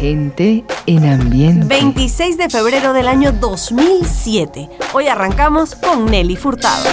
Gente en ambiente. 26 de febrero del año 2007. Hoy arrancamos con Nelly Furtado.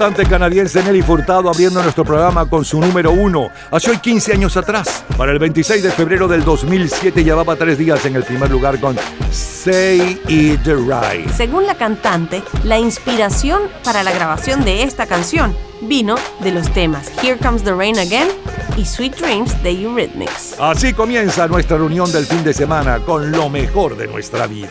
Cantante canadiense Nelly Furtado abriendo nuestro programa con su número uno. Hace hoy 15 años atrás, para el 26 de febrero del 2007, llevaba tres días en el primer lugar con Say It Right. Según la cantante, la inspiración para la grabación de esta canción vino de los temas Here Comes the Rain Again y Sweet Dreams de Eurythmics. Así comienza nuestra reunión del fin de semana con lo mejor de nuestra vida.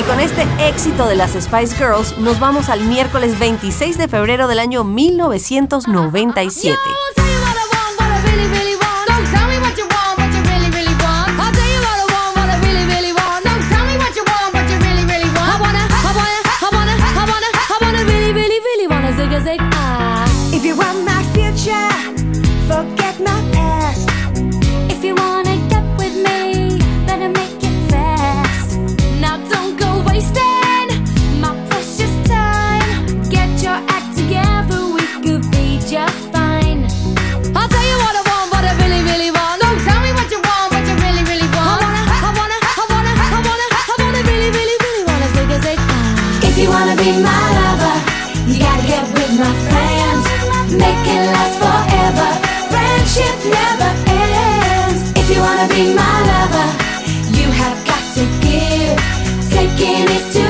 Y con este éxito de las Spice Girls, nos vamos al miércoles 26 de febrero del año 1997. Have got to give. Taking is too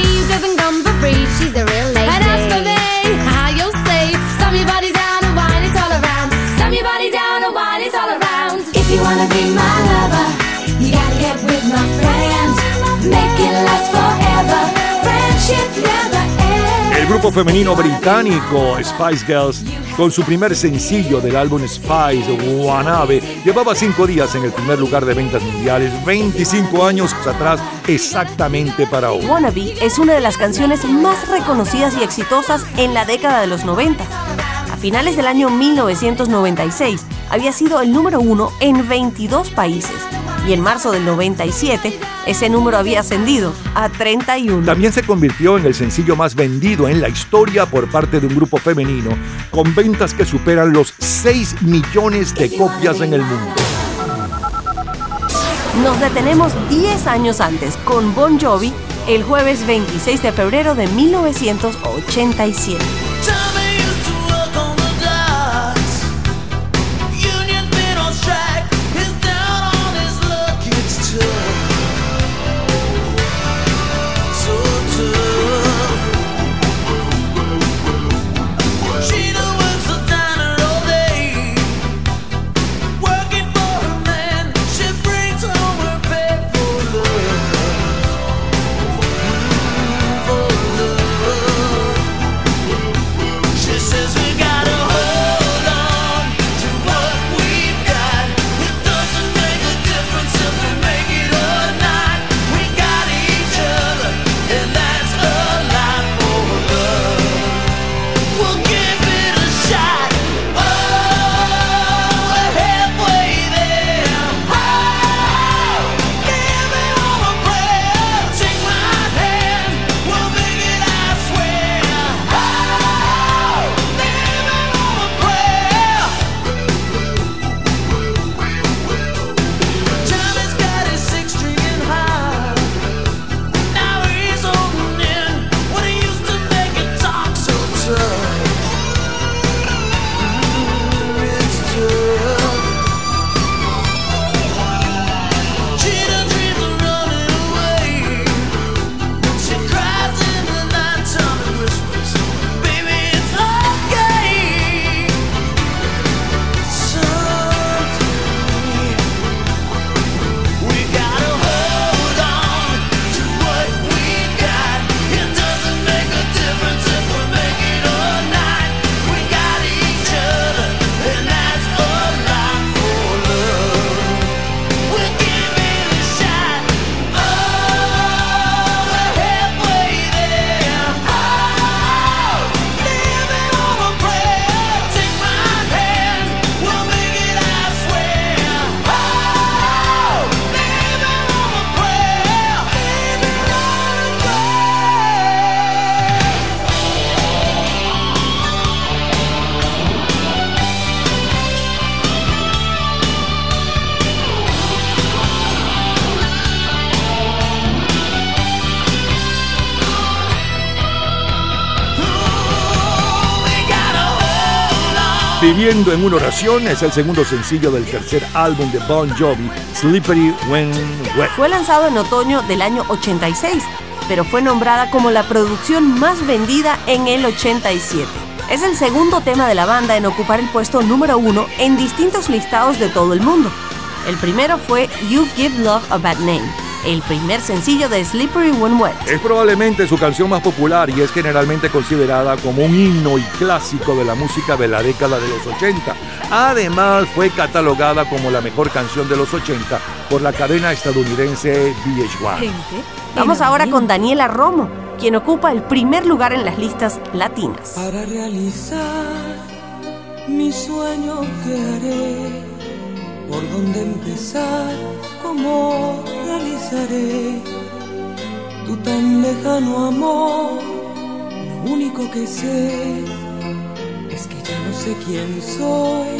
El grupo femenino británico Spice Girls, con su primer sencillo del álbum Spice, Wannabe, llevaba cinco días en el primer lugar de ventas mundiales, 25 años atrás exactamente para hoy. Wannabe es una de las canciones más reconocidas y exitosas en la década de los 90. A finales del año 1996 había sido el número uno en 22 países y en marzo del 97 ese número había ascendido a 31. También se convirtió en el sencillo más vendido en la historia por parte de un grupo femenino, con ventas que superan los 6 millones de copias en el mundo. Nos detenemos 10 años antes con Bon Jovi el jueves 26 de febrero de 1987. Viviendo en una oración es el segundo sencillo del tercer álbum de Bon Jovi, Slippery When Wet. Fue lanzado en otoño del año 86, pero fue nombrada como la producción más vendida en el 87. Es el segundo tema de la banda en ocupar el puesto número uno en distintos listados de todo el mundo. El primero fue You Give Love a Bad Name, el primer sencillo de Slippery When Wet. Es probablemente su canción más popular y es generalmente considerada como un himno y clásico de la música de la década de los 80. Además, fue catalogada como la mejor canción de los 80 por la cadena estadounidense VH1. Vamos ahora con Daniela Romo, quien ocupa el primer lugar en las listas latinas. Para realizar mi sueño que haré, por dónde empezar, cómo realizaré tu tan lejano amor. Lo único que sé es que ya no sé quién soy,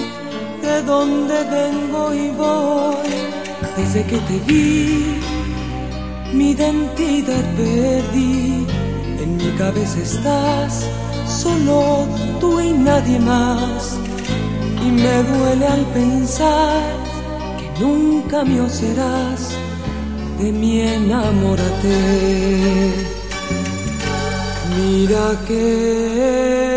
de dónde vengo y voy. Desde que te vi, mi identidad perdí. En mi cabeza estás, solo tú y nadie más. Y me duele al pensar nunca mío serás. De mí enamórate. Mira que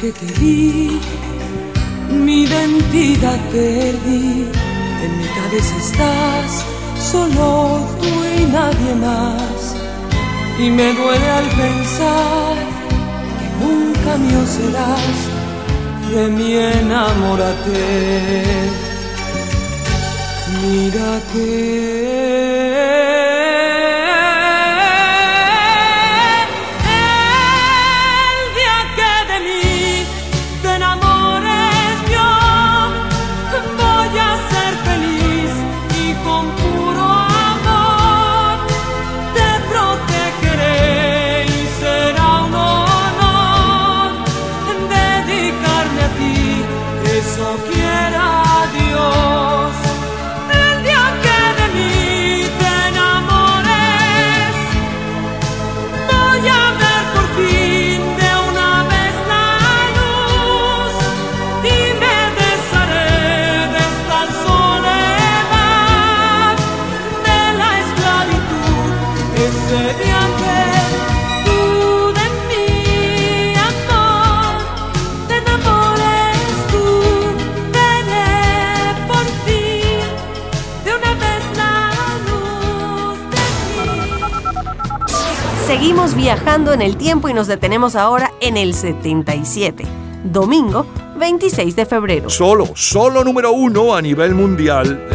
que te vi, mi identidad perdí. En mi cabeza estás, solo tú y nadie más. Y me duele al pensar que nunca mío serás. De mí enamórate. Mira viajando en el tiempo y nos detenemos ahora en el 77, domingo 26 de febrero. Solo, solo número uno a nivel mundial.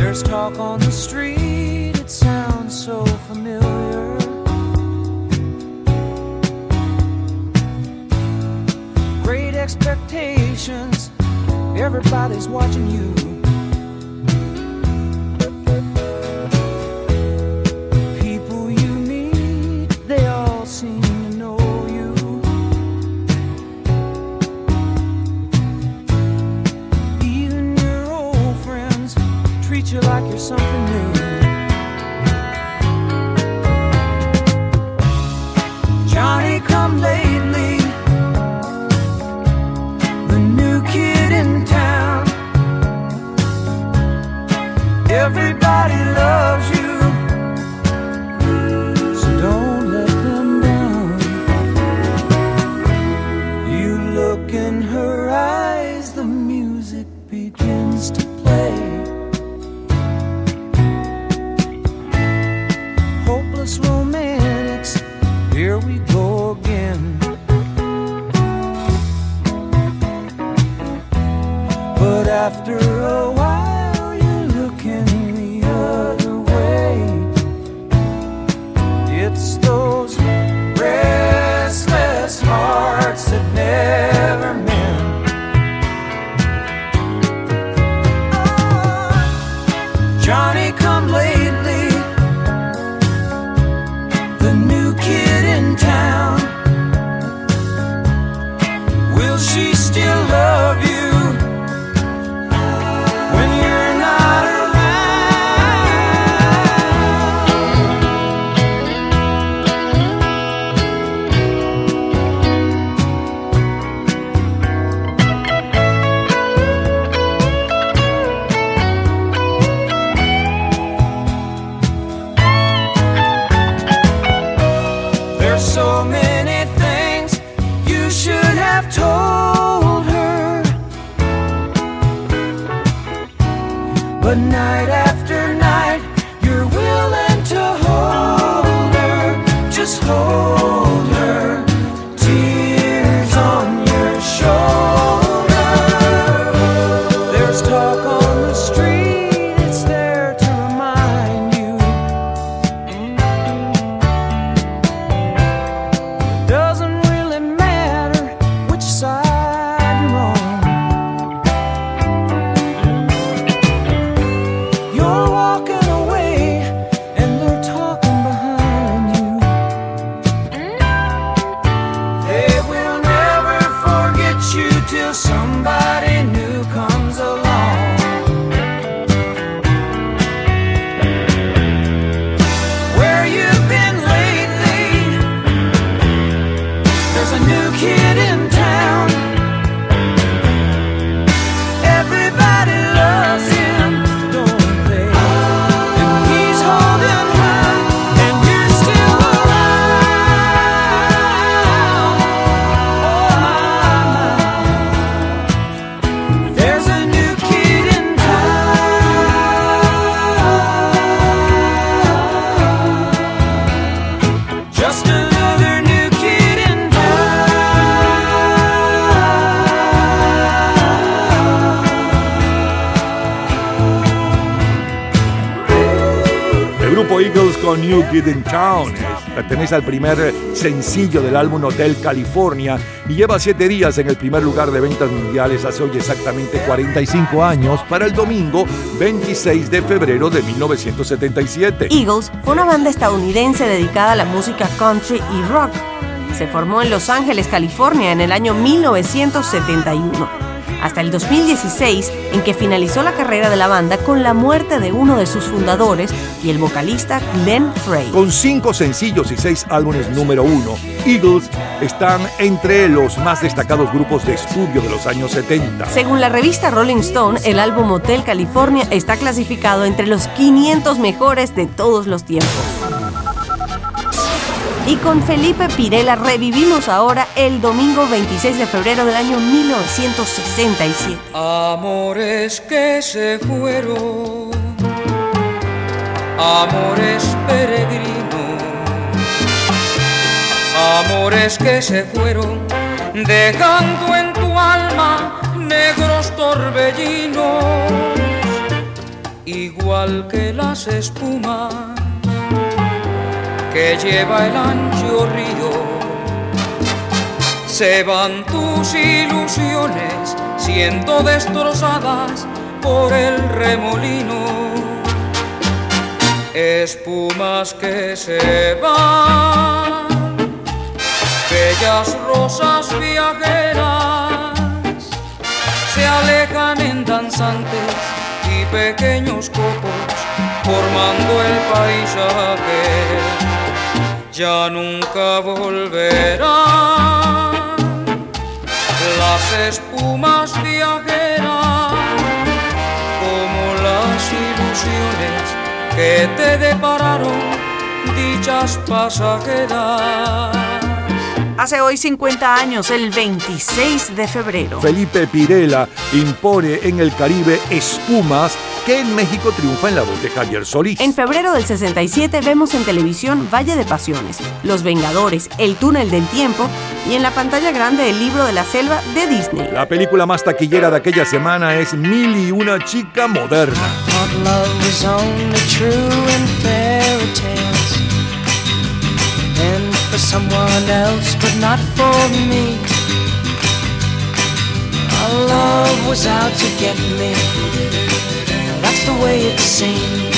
Pertenece al primer sencillo del álbum Hotel California y lleva siete días en el primer lugar de ventas mundiales hace hoy exactamente 45 años para el domingo 26 de febrero de 1977. Eagles fue una banda estadounidense dedicada a la música country y rock. Se formó en Los Ángeles, California en el año 1971, hasta el 2016 en que finalizó la carrera de la banda con la muerte de uno de sus fundadores y el vocalista Glenn Frey. Con cinco sencillos y seis álbumes número uno, Eagles están entre los más destacados grupos de estudio de los años 70. Según la revista Rolling Stone, el álbum Hotel California está clasificado entre los 500 mejores de todos los tiempos. Y con Felipe Pirela revivimos ahora el domingo 26 de febrero del año 1967. Amores que se fueron, amores peregrinos, amores que se fueron, dejando en tu alma negros torbellinos, igual que las espumas que lleva el ancho río. Se van tus ilusiones siendo destrozadas por el remolino. Espumas que se van, bellas rosas viajeras, se alejan en danzantes y pequeños copos formando el paisaje. Ya nunca volverán. Las espumas viajeras que te depararon dichas pasajeras. Hace hoy 50 años, el 26 de febrero. Felipe Pirela impone en el Caribe espumas que en México triunfa en la voz de Javier Solís. En febrero del 67 vemos en televisión Valle de Pasiones, Los Vengadores, El Túnel del Tiempo y en la pantalla grande El Libro de la Selva de Disney. La película más taquillera de aquella semana es Mil y una chica moderna. Thought love was only true in fairy tales and for someone else, but not for me. Our love was out to get me. That's the way it seemed.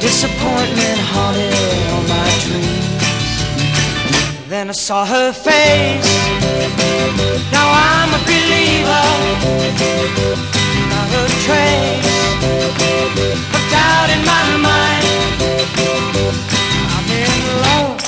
Disappointment haunted all my dreams. Then I saw her face. Now I'm a believer. Not a trace of doubt in my mind. I'm in love.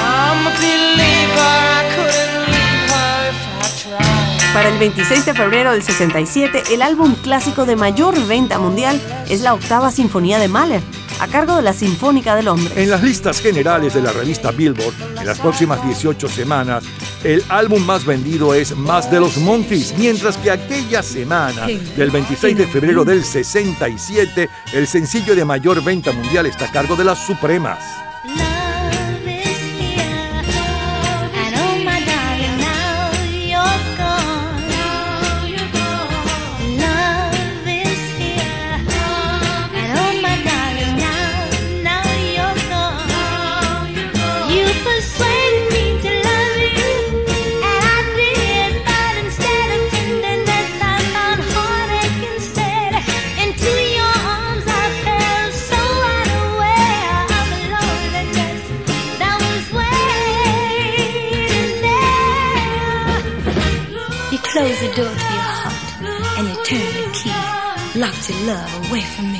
I'm a believer. I couldn't leave her if I tried. Para el 26 de febrero del 67, el álbum clásico de mayor venta mundial es la octava sinfonía de Mahler, a cargo de la Sinfónica del Hombre. En las listas generales de la revista Billboard, en las próximas 18 semanas, el álbum más vendido es Más de los Monkeys, mientras que aquella semana del 26 de febrero del 67, el sencillo de mayor venta mundial está a cargo de las Supremas. Love away from me.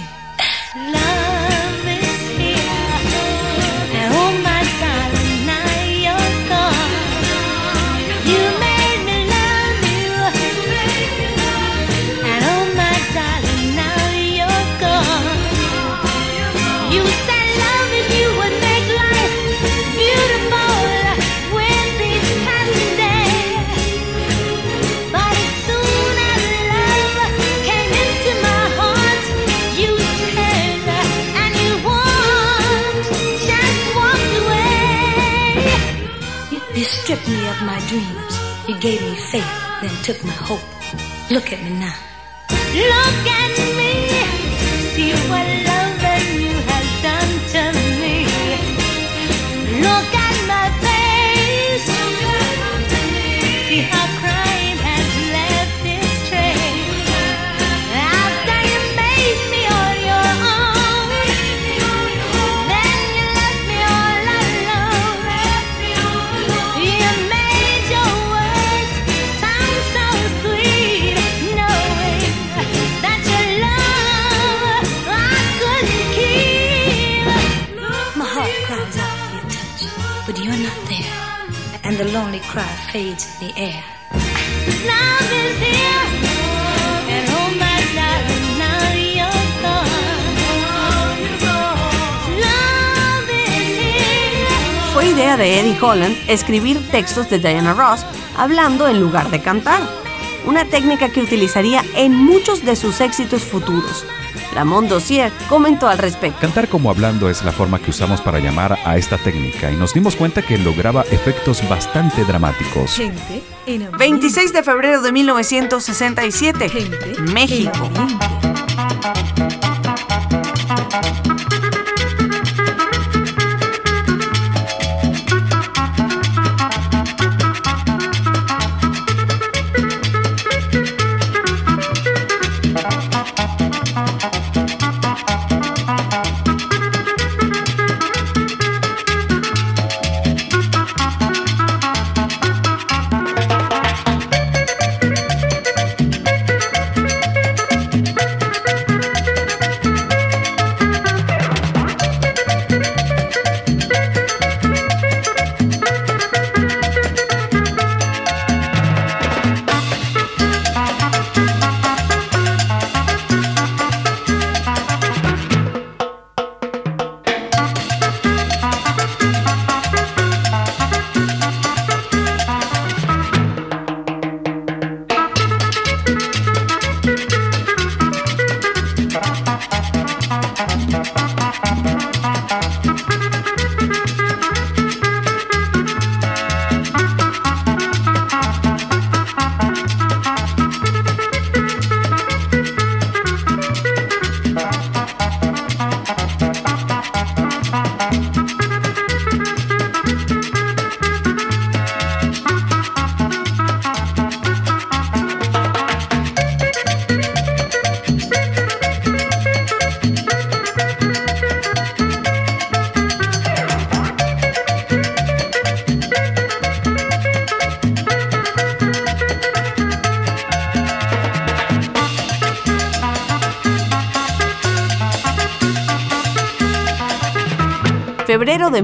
Gave me faith, then took my hope. Look at me now. Look at the air. Fue idea de Eddie Holland escribir textos de Diana Ross hablando en lugar de cantar, una técnica que utilizaría en muchos de sus éxitos futuros. Lamont Dossier comentó al respecto. Cantar como hablando es la forma que usamos para llamar a esta técnica y nos dimos cuenta que lograba efectos bastante dramáticos. 26 de febrero de 1967, México.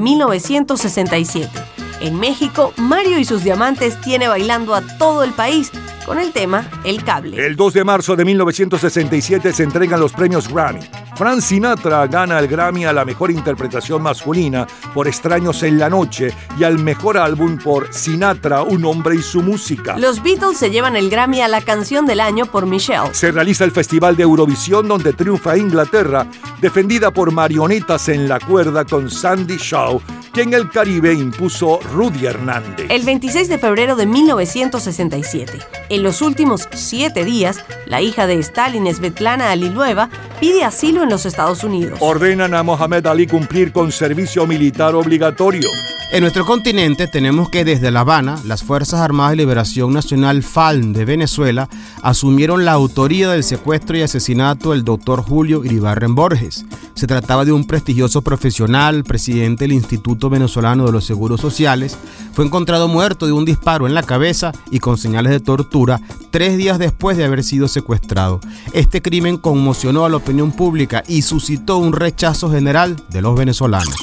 1967. En México, Mario y sus diamantes tiene bailando a todo el país con el tema El Cable. El 2 de marzo de 1967 se entregan los premios Grammy. Frank Sinatra gana el Grammy a la mejor interpretación masculina por Extraños en la Noche y al mejor álbum por Sinatra, un hombre y su música. Los Beatles se llevan el Grammy a la canción del año por Michelle. Se realiza el Festival de Eurovisión donde triunfa Inglaterra, defendida por marionetas en la cuerda con Sandy Shaw, que en el Caribe impuso Rudy Hernández. El 26 de febrero de 1967. En los últimos siete días, la hija de Stalin, Svetlana Alilueva, pide asilo en los Estados Unidos. Ordenan a Mohamed Ali cumplir con servicio militar obligatorio. En nuestro continente tenemos que desde La Habana, las Fuerzas Armadas de Liberación Nacional FALN de Venezuela asumieron la autoría del secuestro y asesinato del doctor Julio Iribarren Borges. Se trataba de un prestigioso profesional, presidente del Instituto Venezolano de los Seguros Sociales. Fue encontrado muerto de un disparo en la cabeza y con señales de tortura tres días después de haber sido secuestrado. Este crimen conmocionó a la opinión pública y suscitó un rechazo general de los venezolanos.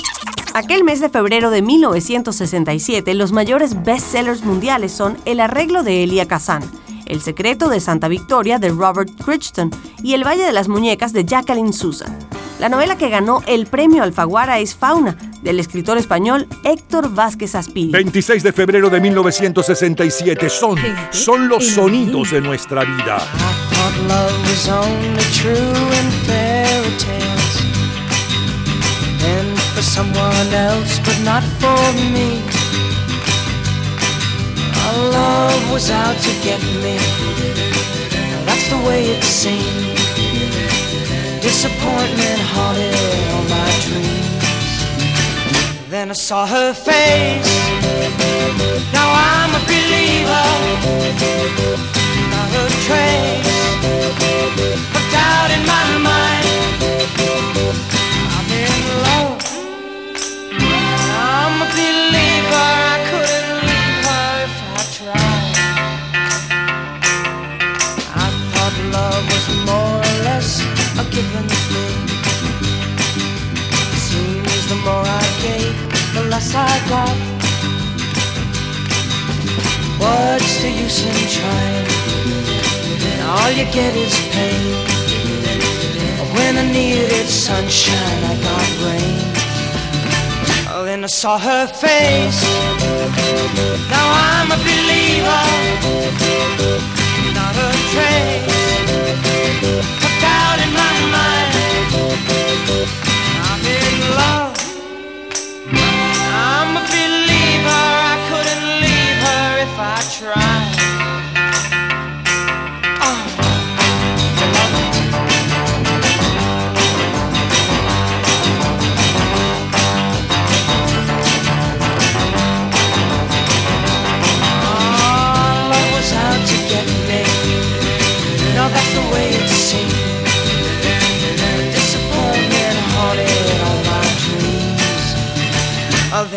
Aquel mes de febrero de 1967, los mayores bestsellers mundiales son El arreglo de Elia Kazan, El secreto de Santa Victoria de Robert Crichton y El Valle de las Muñecas de Jacqueline Sousa. La novela que ganó el premio Alfaguara es Fauna, del escritor español Héctor Vázquez Aspiri. 26 de febrero de 1967 son, son los sonidos de nuestra vida. thought love was only true in fairy tales. And for someone else but not for me. Our love was out to get me. That's the way it seemed disappointment haunted all my dreams. Then I saw her face. Now I'm a believer. Not a trace of doubt in my mind. A given thing. Seems the more I gave, the less I got. What's the use in trying? all you get is pain. When I needed sunshine, I got rain. Oh, then I saw her face. Now I'm a believer, not a trace doubt in my mind. I'm in love. I'm a believer. I couldn't leave her if I tried.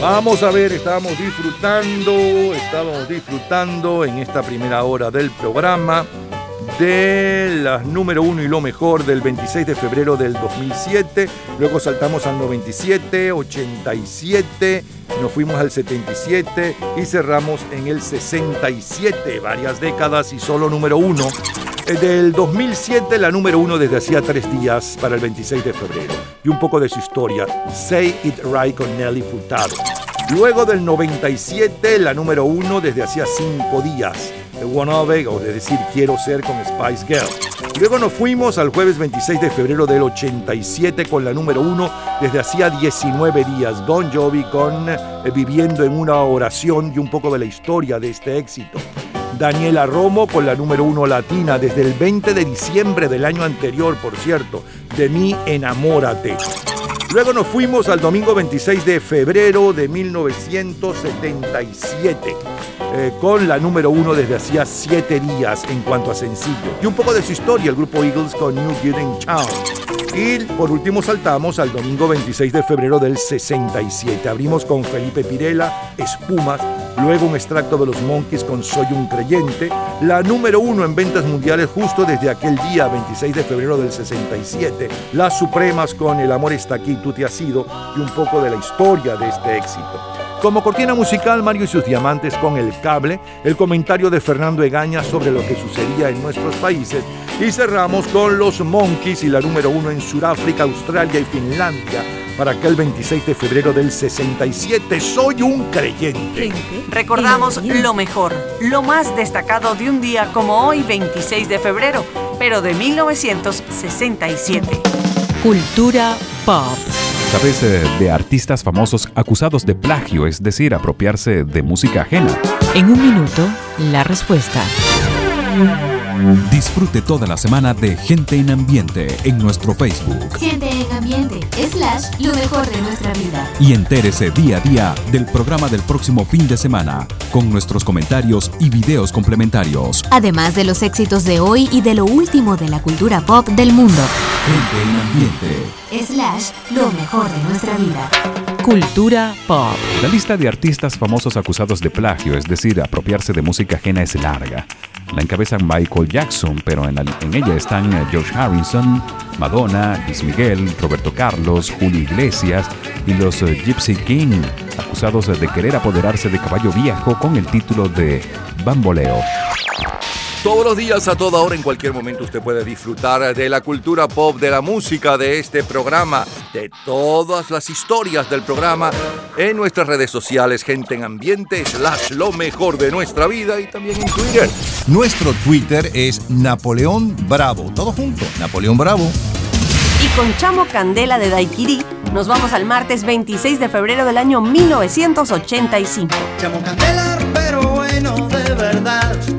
Vamos a ver, estábamos disfrutando, estábamos disfrutando en esta primera hora del programa de las número uno y lo mejor del 26 de febrero del 2007. Luego saltamos al 97, 87, nos fuimos al 77 y cerramos en el 67. Varias décadas y solo número uno. Eh, Del 2007, la número uno desde hacía tres días para el 26 de febrero. Y un poco de su historia. Say It Right con Nelly Furtado. Luego del 97, la número uno desde hacía cinco días. The Wannabe, o de decir Quiero Ser con Spice Girl. Luego nos fuimos al jueves 26 de febrero del 87 con la número uno desde hacía 19 días. Don Jovi con eh, Viviendo en una oración y un poco de la historia de este éxito. Daniela Romo con la número uno latina desde el 20 de diciembre del año anterior, por cierto, de mí enamórate. Luego nos fuimos al domingo 26 de febrero de 1977, eh, con la número uno desde hacía siete días en cuanto a sencillo. Y un poco de su historia, el grupo Eagles con New Kid in Town. Y por último saltamos al domingo 26 de febrero del 67. Abrimos con Felipe Pirela, Espumas, luego un extracto de los Monkeys con Soy un creyente, la número uno en ventas mundiales justo desde aquel día 26 de febrero del 67, las Supremas con El amor está aquí, tú te has ido y un poco de la historia de este éxito. Como cortina musical, Mario y sus diamantes con el cable, el comentario de Fernando Egaña sobre lo que sucedía en nuestros países y cerramos con los Monkeys y la número uno en Sudáfrica, Australia y Finlandia para aquel 26 de febrero del 67. Soy un creyente. Recordamos lo mejor, lo más destacado de un día como hoy, 26 de febrero, pero de 1967. Cultura pop. ¿Sabes eh, de artistas famosos acusados de plagio, es decir, apropiarse de música ajena? En un minuto, la respuesta. Disfrute toda la semana de Gente en Ambiente en nuestro Facebook Gente en ambiente, slash, lo mejor de nuestra vida. y entérese día a día del programa del próximo fin de semana con nuestros comentarios y videos complementarios. Además de los éxitos de hoy y de lo último de la cultura pop del mundo. Gente en Ambiente. Slash, lo mejor de nuestra vida. Cultura pop. La lista de artistas famosos acusados de plagio, es decir, apropiarse de música ajena, es larga. La encabezan Michael Jackson, pero en, la- en ella están eh, George Harrison, Madonna, Luis Miguel, Roberto Carlos, Julio Iglesias y los eh, Gypsy King, acusados de querer apoderarse de Caballo Viejo con el título de Bamboleo. Todos los días, a toda hora, en cualquier momento, usted puede disfrutar de la cultura pop, de la música, de este programa, de todas las historias del programa en nuestras redes sociales, gente en ambiente, slash lo mejor de nuestra vida y también en Twitter. Nuestro Twitter es Napoleón Bravo. Todo junto, Napoleón Bravo. Y con Chamo Candela de Daiquiri, nos vamos al martes 26 de febrero del año 1985. Chamo Candela, pero bueno de verdad.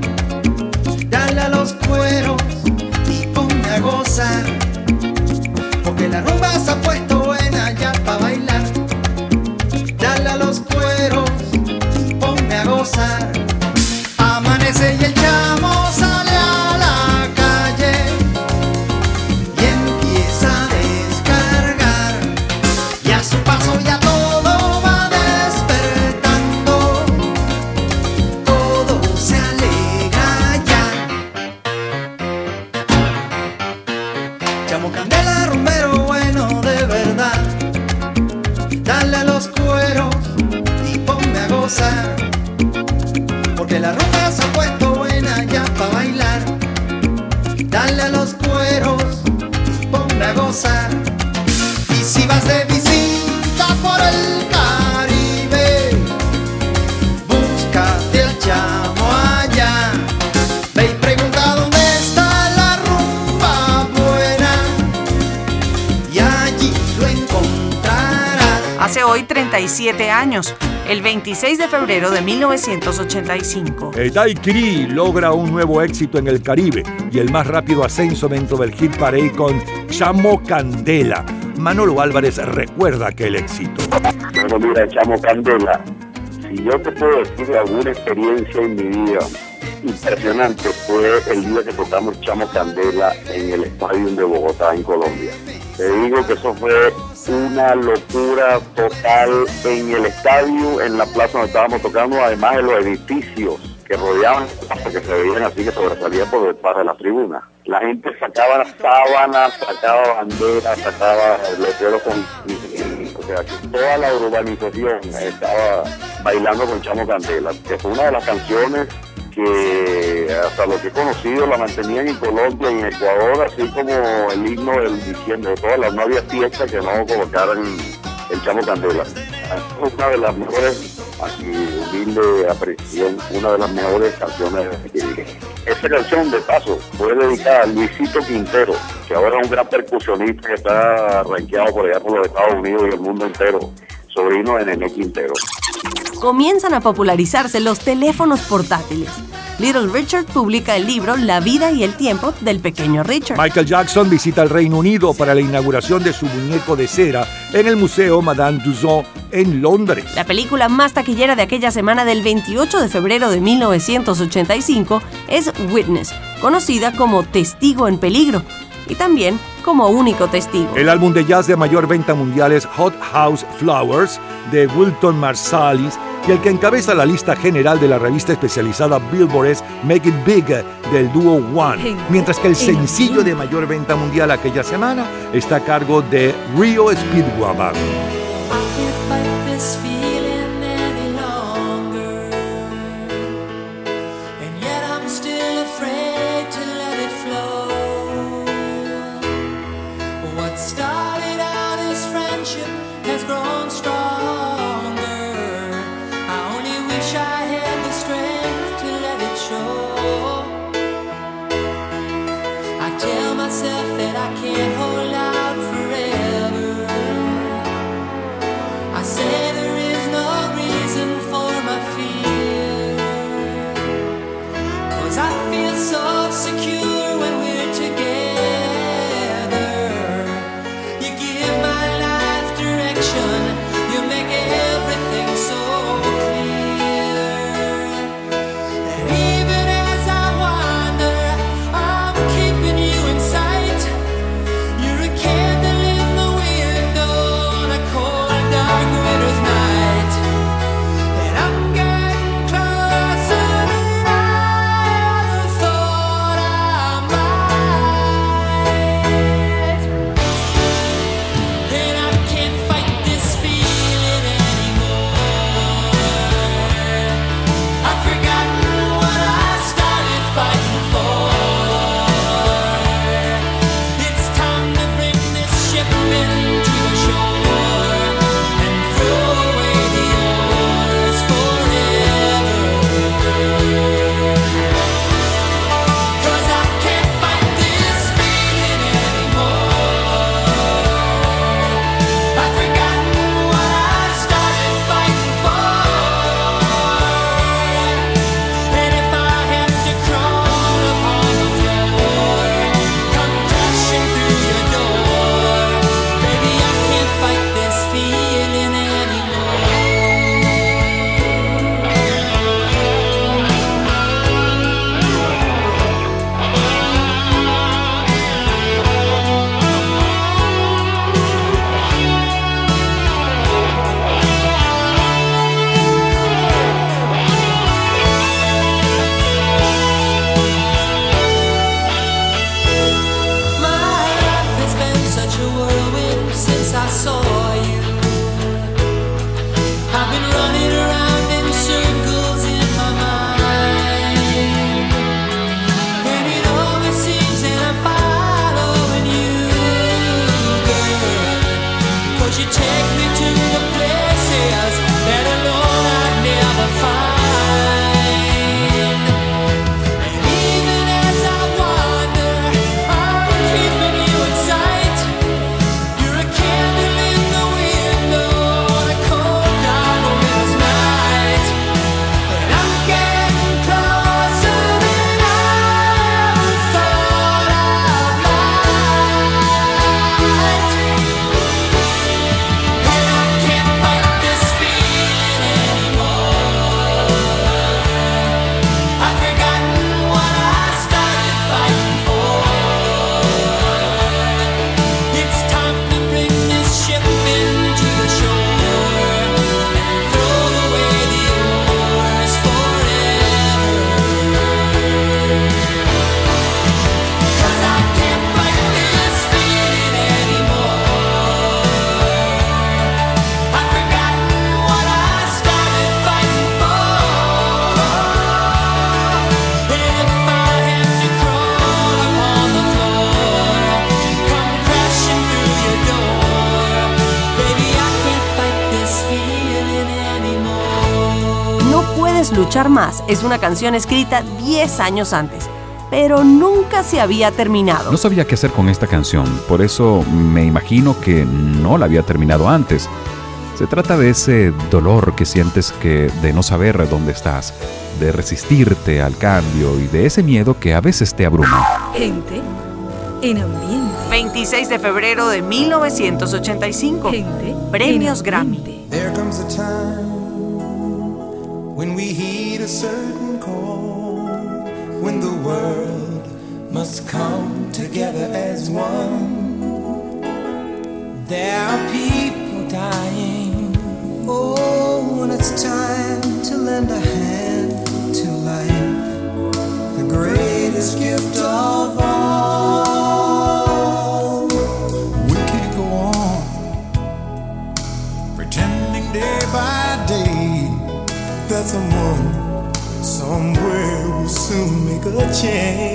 Porque la rumba se ha puesto buena ya para bailar. Dale a los cueros ponme a gozar. Amanece y el hoy 37 años, el 26 de febrero de 1985. El Daiquiri logra un nuevo éxito en el Caribe y el más rápido ascenso dentro del hit parade con Chamo Candela. Manolo Álvarez recuerda aquel éxito. Bueno, mira, chamo Candela, si yo te puedo decir de alguna experiencia en mi vida impresionante fue el día que tocamos Chamo Candela en el estadio de Bogotá, en Colombia. Te digo que eso fue una locura total en el estadio, en la plaza donde estábamos tocando, además de los edificios que rodeaban la plaza, que se veían así que sobresalían por detrás de la tribuna. La gente sacaba sábanas, sacaba banderas, sacaba letreros con... O sea, toda la urbanización estaba bailando con Chamo Candela, que fue una de las canciones que hasta lo que he conocido la mantenían en Colombia y en Ecuador, así como el himno del diciembre. Todas las no había fiesta que no colocaran el Chamo Candela. Una de las mejores, aquí humilde apreciación, una de las mejores canciones que esa canción de paso fue dedicada a Luisito Quintero, que ahora es un gran percusionista que está rankeado por allá por los Estados Unidos y el mundo entero, sobrino de Nené Quintero comienzan a popularizarse los teléfonos portátiles. Little Richard publica el libro La vida y el tiempo del pequeño Richard. Michael Jackson visita el Reino Unido para la inauguración de su muñeco de cera en el Museo Madame Tussauds en Londres. La película más taquillera de aquella semana del 28 de febrero de 1985 es Witness, conocida como Testigo en Peligro, y también como único testigo. El álbum de jazz de mayor venta mundial es Hot House Flowers de Wilton Marsalis y el que encabeza la lista general de la revista especializada Billboard es Make It Big del dúo One, mientras que el sencillo de mayor venta mundial aquella semana está a cargo de Rio Speedwagon. escuchar más es una canción escrita 10 años antes, pero nunca se había terminado. No sabía qué hacer con esta canción, por eso me imagino que no la había terminado antes. Se trata de ese dolor que sientes que de no saber dónde estás, de resistirte al cambio y de ese miedo que a veces te abruma. Gente en ambiente. 26 de febrero de 1985. Gente Premios Grammy. There comes a time. Come together as one. There are people dying. Oh, when it's time to lend a hand to life, the greatest gift of all. We can't go on pretending day by day that someone somewhere will soon make a change.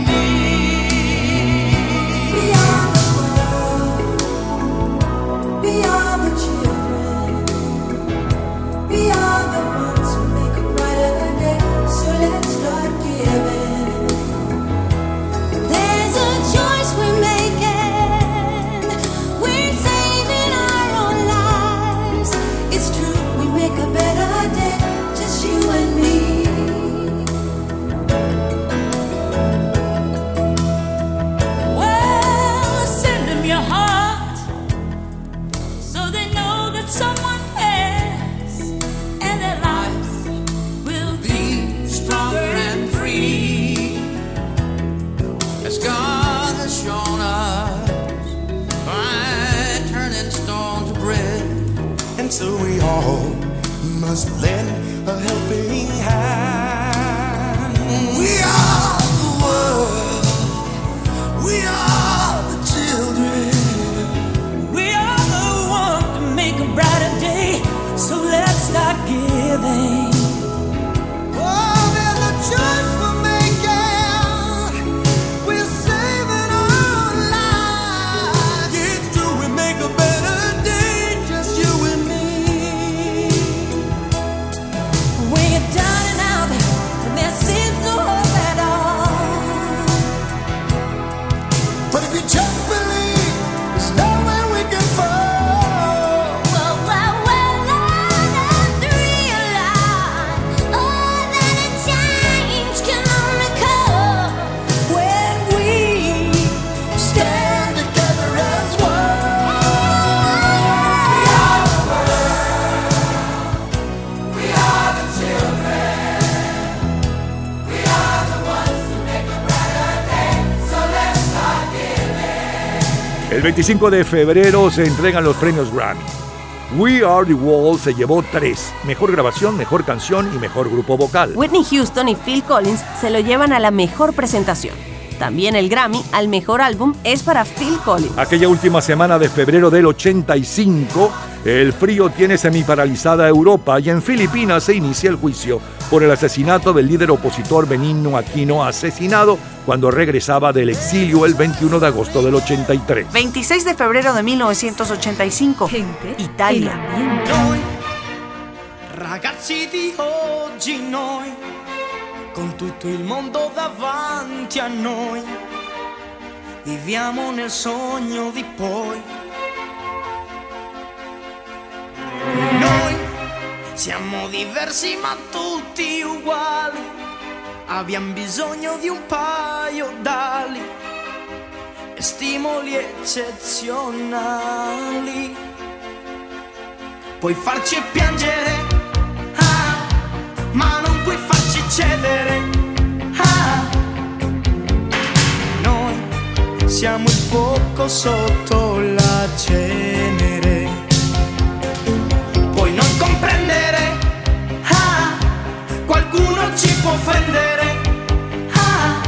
El 25 de febrero se entregan los premios Grammy. We Are the World se llevó tres: mejor grabación, mejor canción y mejor grupo vocal. Whitney Houston y Phil Collins se lo llevan a la mejor presentación. También el Grammy al mejor álbum es para Phil Collins. Aquella última semana de febrero del 85, el frío tiene semiparalizada Europa y en Filipinas se inicia el juicio por el asesinato del líder opositor Benigno Aquino, asesinado cuando regresaba del exilio el 21 de agosto del 83. 26 de febrero de 1985. Italia. Noi, ragazzi di oggi, noi, con tutto il mondo davanti a noi, viviamo nel sogno di poi. Siamo diversi ma tutti uguali, abbiamo bisogno di un paio d'ali e stimoli eccezionali. Puoi farci piangere, ah, ma non puoi farci cedere. ah. Noi siamo il fuoco sotto la cenere. Qualcuno ci può offendere. ah.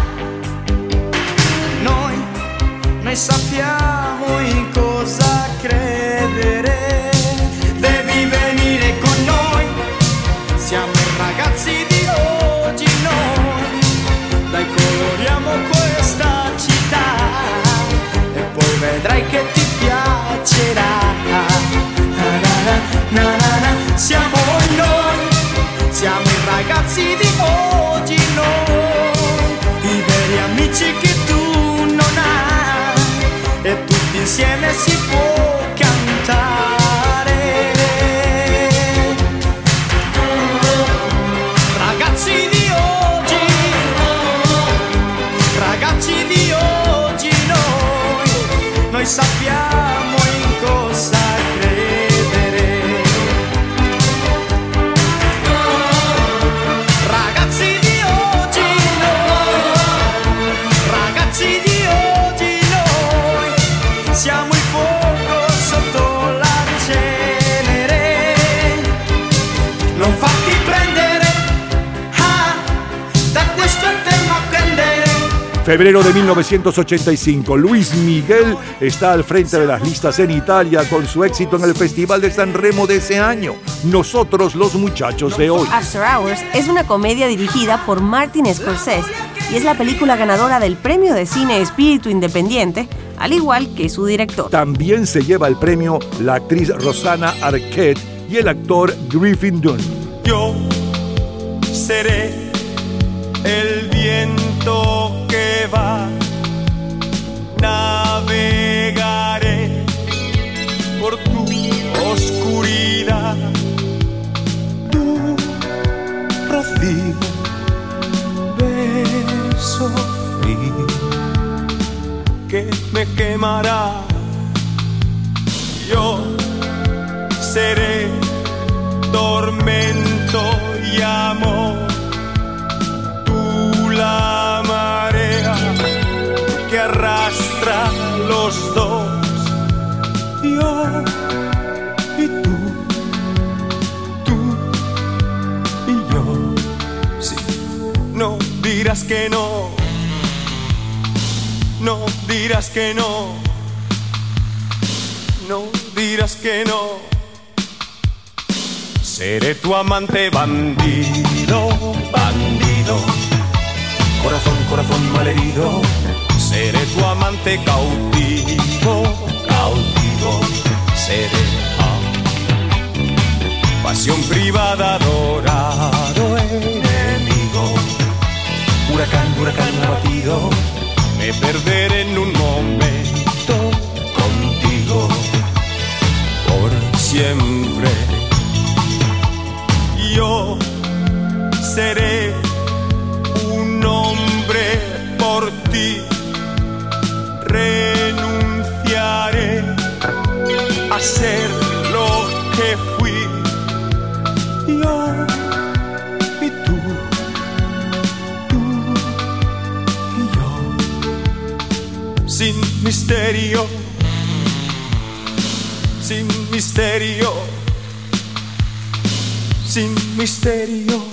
Noi, noi sappiamo in cosa credere. Devi venire con noi, siamo i ragazzi di oggi noi. Dai coloriamo questa città e poi vedrai che ti amici che tu non hai. E tutti insieme si può Febrero de 1985, Luis Miguel está al frente de las listas en Italia con su éxito en el Festival de San Remo de ese año. Nosotros los muchachos de hoy. After Hours es una comedia dirigida por Martin Scorsese y es la película ganadora del Premio de Cine Espíritu Independiente, al igual que su director. También se lleva el premio la actriz Rosanna Arquette y el actor Griffin Dunn. Yo seré el viento que va, navegaré por tu oscuridad, tu rocío, beso frío que me quemará. Yo seré tormento y amor. Los dos. Yo y tú, tú y yo. No dirás que no. No dirás que no. No dirás que no. Seré tu amante bandido, bandido. Corazón, corazón malherido. Seré tu amante cautivo, cautivo. Seré pasión privada, adorado enemigo. Huracán, huracán abatido. Me perderé en un momento contigo por siempre yo seré un hombre por ti. Renunciaré a ser lo que fui. Yo y tú, tú y yo, sin misterio, sin misterio sin misterio.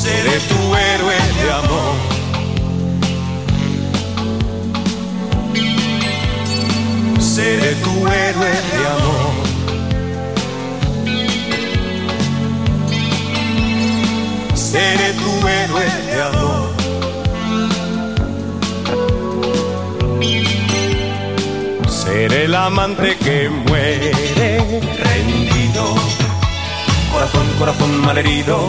seré tu héroe de amor. Seré tu héroe de amor. Seré tu héroe de amor. Seré el amante que muere rendido corazón, corazón malherido.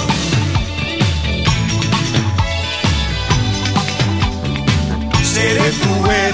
Seré tu de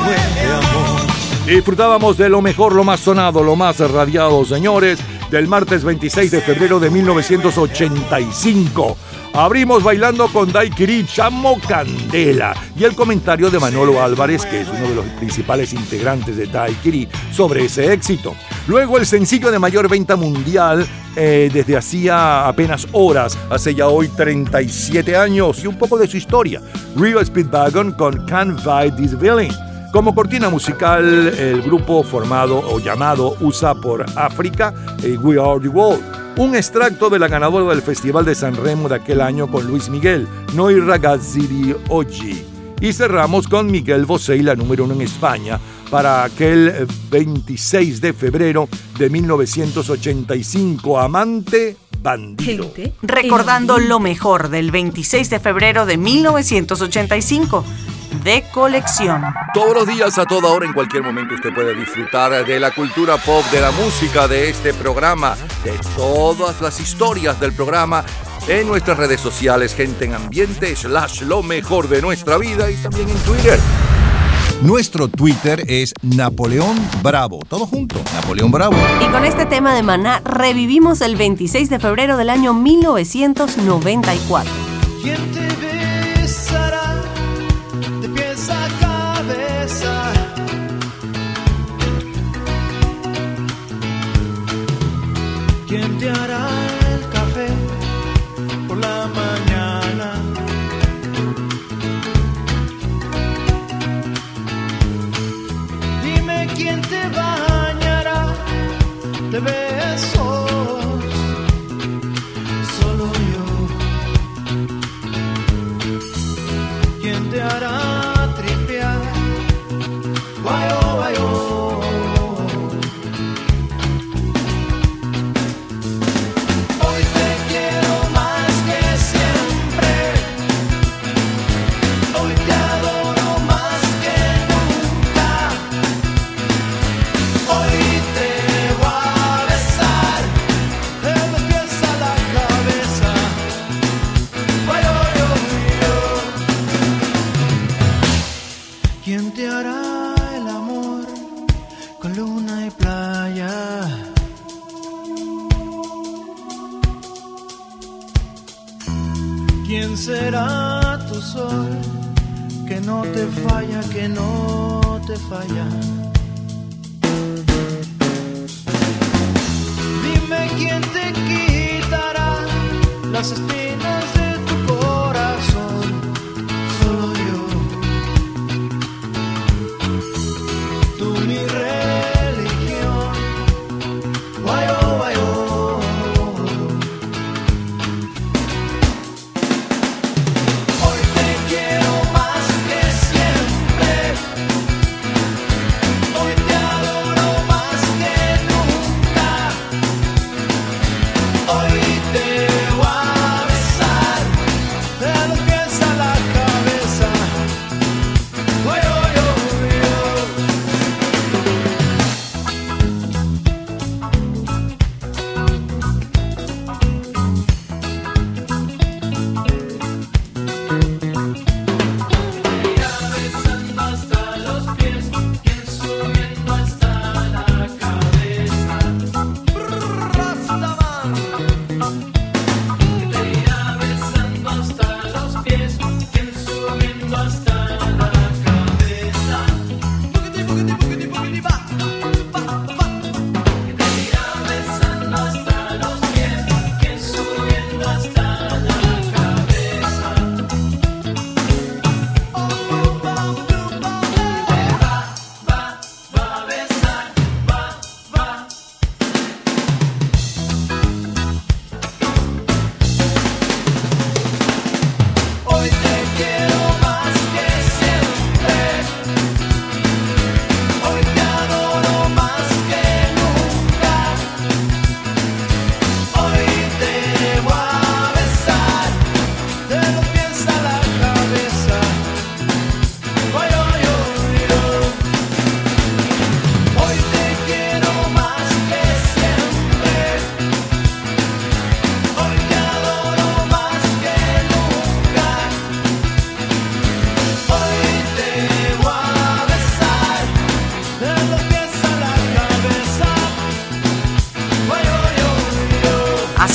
amor. Disfrutábamos de lo mejor, lo más sonado, lo más radiado, señores. del martes 26 de febrero de 1985. Abrimos bailando con Daiquiri Chamo Candela y el comentario de Manolo Álvarez, que es uno de los principales integrantes de Daiquiri, sobre ese éxito. Luego el sencillo de mayor venta mundial eh, desde hacía apenas horas, hace ya hoy 37 años y un poco de su historia. Rio Speedwagon con Can't Fight This Feeling. Como cortina musical, el grupo formado o llamado USA por África, eh, We Are the World. Un extracto de la ganadora del Festival de San Remo de aquel año con Luis Miguel, Noi ragazzi di oggi. Y cerramos con Miguel Bosé, la número uno en España, para aquel eh, 26 de febrero de 1985, Amante Bandido. Recordando lo mejor del 26 de febrero de 1985. De colección. Todos los días, a toda hora, en cualquier momento, usted puede disfrutar de la cultura pop, de la música, de este programa, de todas las historias del programa en nuestras redes sociales, gente en ambiente, slash lo mejor de nuestra vida y también en Twitter. Nuestro Twitter es Napoleón Bravo. Todo junto, Napoleón Bravo. Y con este tema de Maná revivimos el 26 de febrero del año 1994. ¿Quién te besará de pies a cabeza? ¿Quién te hará de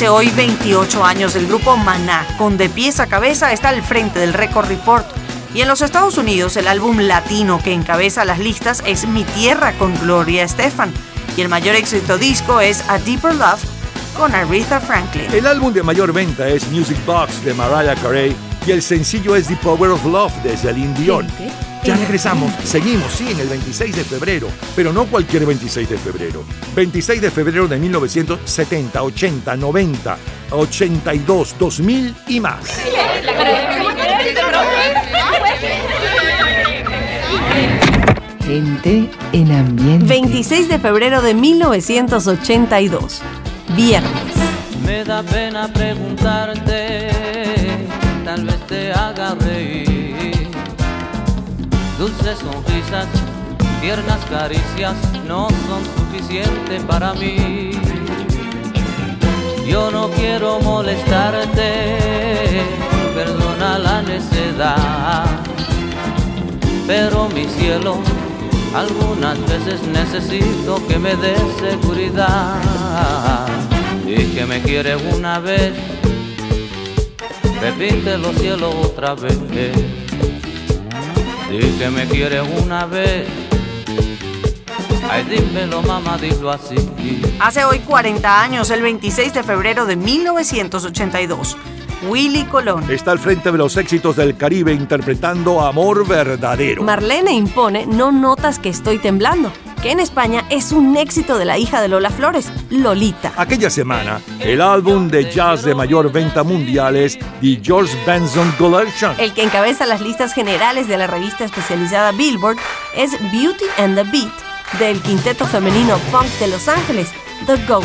Hace hoy 28 años el grupo Maná, con De pies a cabeza, está al frente del Record Report. Y en los Estados Unidos el álbum latino que encabeza las listas es Mi Tierra con Gloria Estefan. Y el mayor éxito disco es A Deeper Love con Aretha Franklin. El álbum de mayor venta es Music Box de Mariah Carey y el sencillo es The Power of Love de Celine Dion. Ya regresamos, seguimos, sí, en el 26 de febrero, pero no cualquier 26 de febrero. 26 de febrero de 1970, 80, 90, 82, 2000 y más. Gente en ambiente. 26 de febrero de 1982. Viernes. Me da pena preguntarte, tal vez te haga. Dulces sonrisas, tiernas caricias no son suficientes para mí. Yo no quiero molestarte, perdona la necedad. Pero mi cielo, algunas veces necesito que me des seguridad. Y que me quieres una vez, repite los cielos otra vez. Que me quieres una vez, ay dímelo mamá, dilo así. Hace hoy 40 años, el 26 de febrero de 1982, Willy Colón. Está al frente de los éxitos del Caribe interpretando Amor Verdadero. Marlene impone No notas que estoy temblando, que en España es un éxito de la hija de Lola Flores, Lolita. Aquella semana, el álbum de jazz de mayor venta mundial es The George Benson Collection. El que encabeza las listas generales de la revista especializada Billboard es Beauty and the Beat del quinteto femenino punk de Los Ángeles, The Go-Go.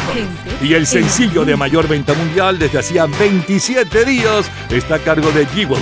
Y el sencillo de mayor venta mundial desde hacía 27 días está a cargo de Jewel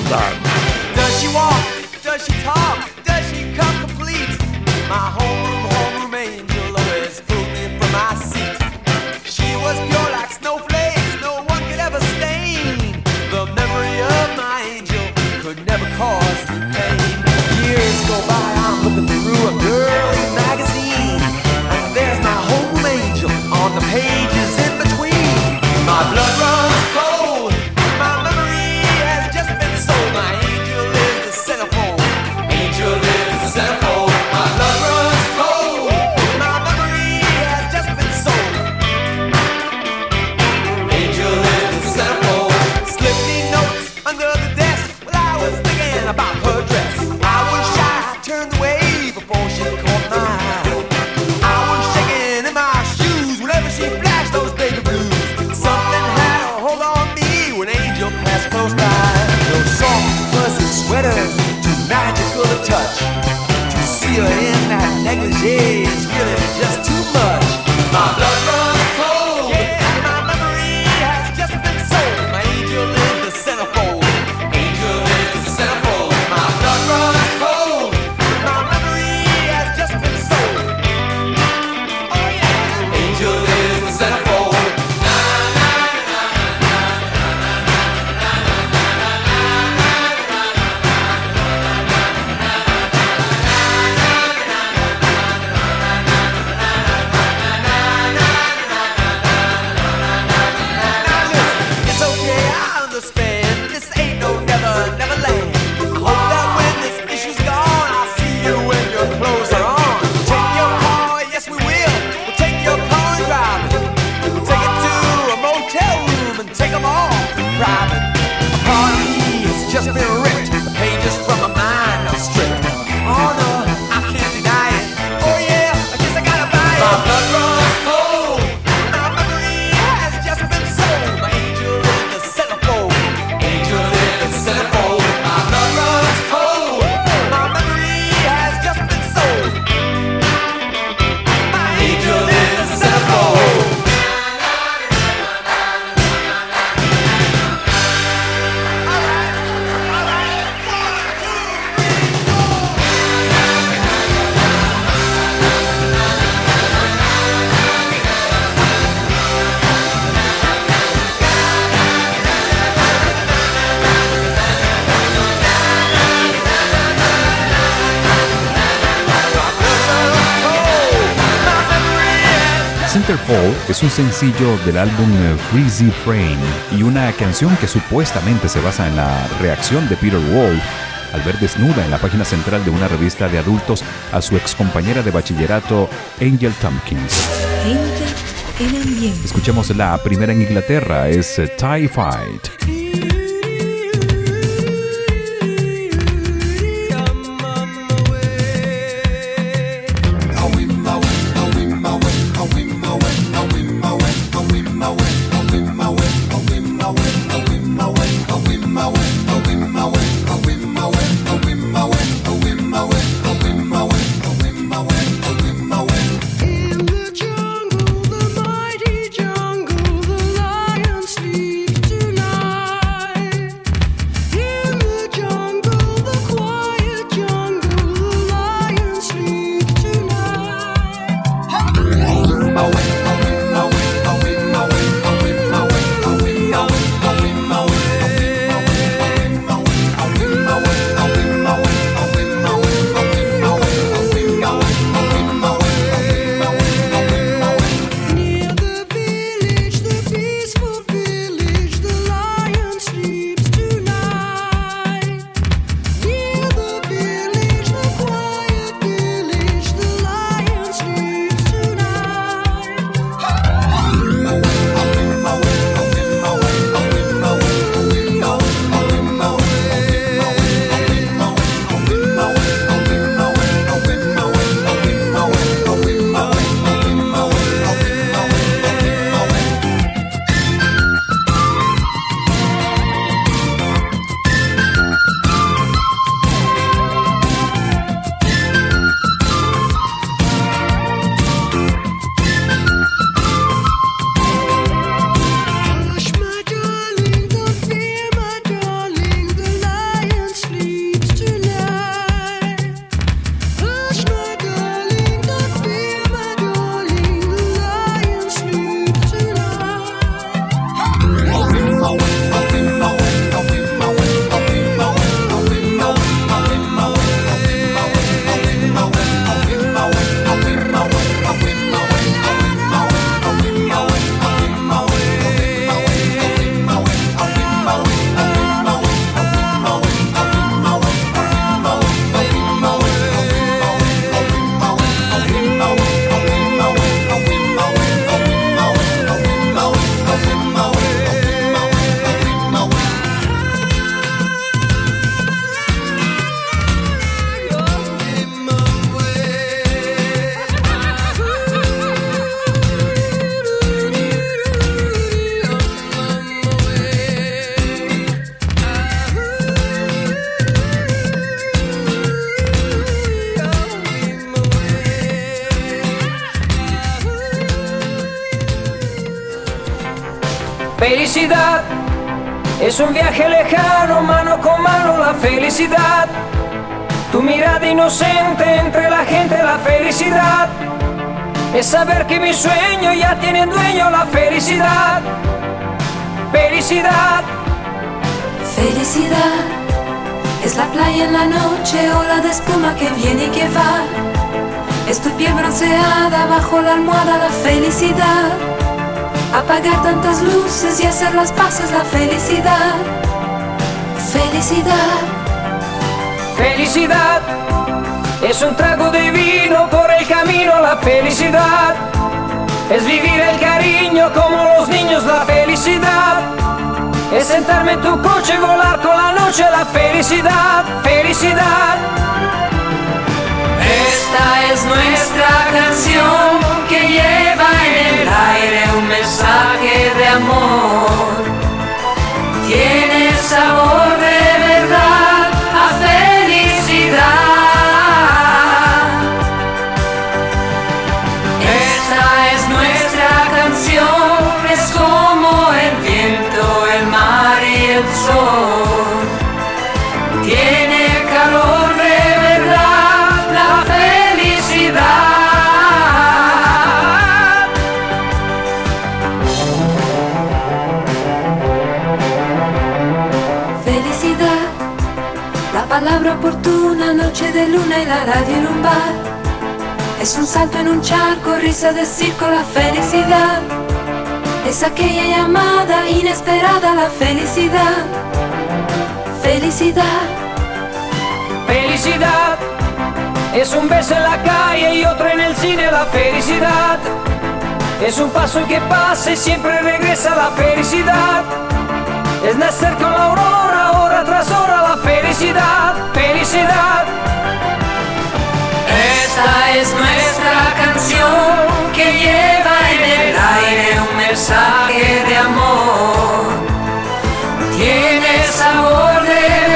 un sencillo del álbum eh, Freezy Frame y una canción que supuestamente se basa en la reacción de Peter Wolf al ver desnuda en la página central de una revista de adultos a su excompañera de bachillerato Angel Tompkins. Escuchemos la primera en Inglaterra, es eh, TIE Fight. Felicidad es un viaje lejano, mano con mano la felicidad. Tu mirada inocente entre la gente, la felicidad. Es saber que mi sueño ya tiene dueño, la felicidad. Felicidad. Felicidad es la playa en la noche, ola de espuma que viene y que va. Es tu piel bronceada bajo la almohada, la felicidad. Apagar tantas luces y hacer las paces, la felicidad. Felicidad. Felicidad es un trago de vino por el camino, la felicidad. Es vivir el cariño como los niños, la felicidad. Es sentarme en tu coche y volar con la noche, la felicidad, felicidad. Esta es nuestra canción que lleva en el aire un mensaje de amor. Tiene sabor luna y la radio en. Es un salto en un charco, risa de circo, la felicidad. Es aquella llamada inesperada, la felicidad. Felicidad. Felicidad es un beso en la calle y otro en el cine, la felicidad. Es un paso que pasa y siempre regresa la felicidad. Es nacer con la aurora, hora tras hora, la felicidad, felicidad. Esta es nuestra canción que lleva en el aire un mensaje de amor. Tiene sabor de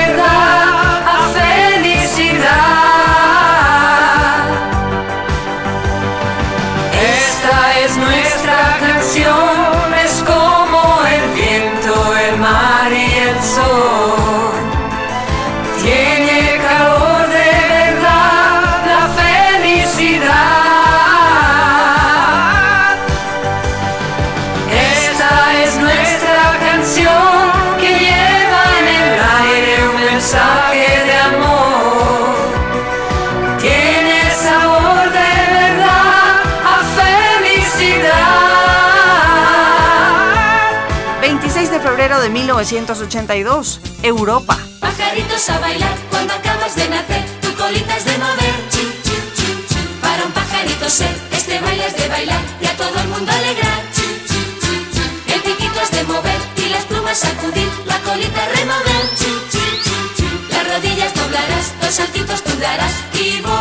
1982, Europa. Pajaritos a bailar cuando acabas de nacer, tu colita es de mover. Chin, chin, chin. Para un pajarito ser, este baile es de bailar y a todo el mundo alegrar. El piquito es de mover y las plumas sacudir, la colita remover. Las rodillas doblarás, dos saltitos tú darás y volarás.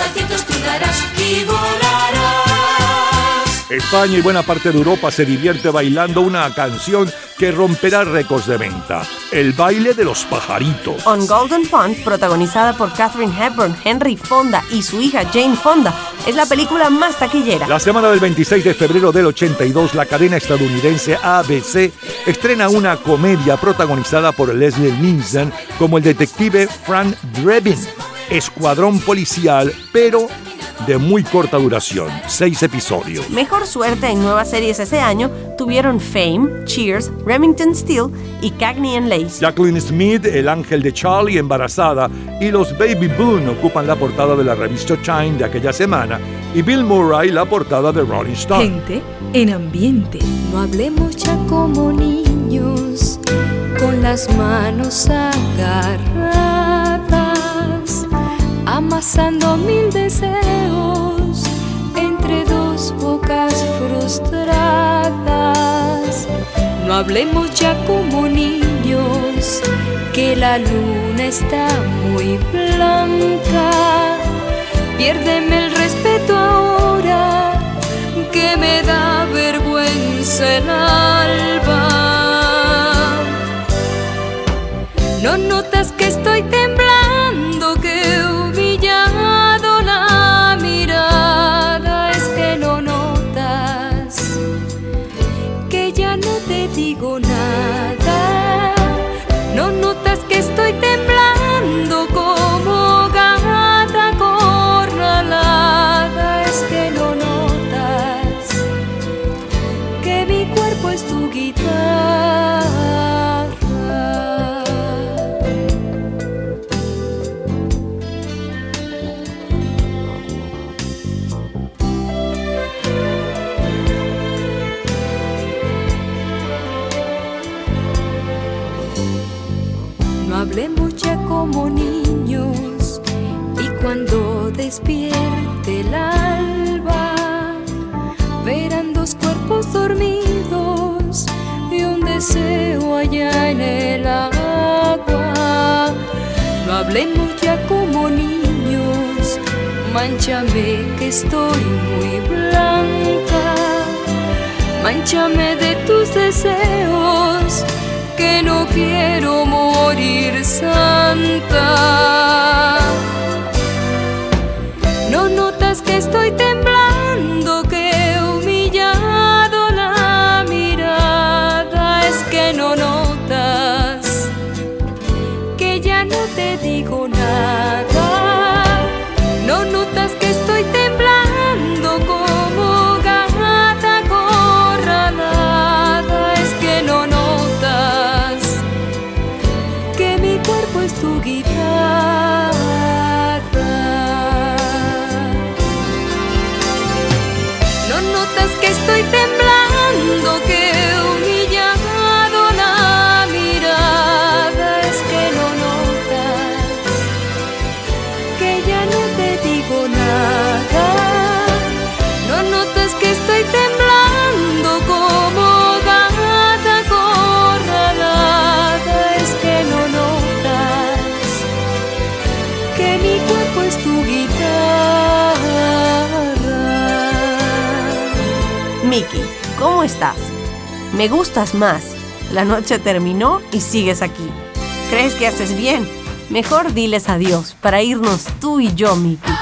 Saltitos tú darás y volarás. España y buena parte de Europa se divierte bailando una canción que romperá récords de venta, el baile de los pajaritos. On Golden Pond, protagonizada por Katherine Hepburn, Henry Fonda y su hija Jane Fonda, es la película más taquillera. La semana del 26 de febrero del 82, la cadena estadounidense ABC estrena una comedia protagonizada por Leslie Nielsen como el detective Frank Drebin, escuadrón policial, pero de muy corta duración, seis episodios. Mejor suerte en nuevas series ese año tuvieron Fame, Cheers, Remington Steel y Cagney and Lacey. Jacqueline Smith, el ángel de Charlie embarazada, y los Baby Boone ocupan la portada de la revista Time de aquella semana, y Bill Murray la portada de Rolling Stone. Gente en ambiente. No hablemos ya como niños, con las manos agarradas, amasando mil deseos entre dos bocas frustradas. No hablemos ya como niños, que la luna está muy blanca. Piérdeme el respeto ahora, que me da vergüenza el alba. No notas Manchame que estoy muy blanca. Manchame de tus deseos que no quiero morir santa. No notas que estoy Me gustas más. La noche terminó y sigues aquí. ¿Crees que haces bien? Mejor diles adiós para irnos tú y yo, Mickey.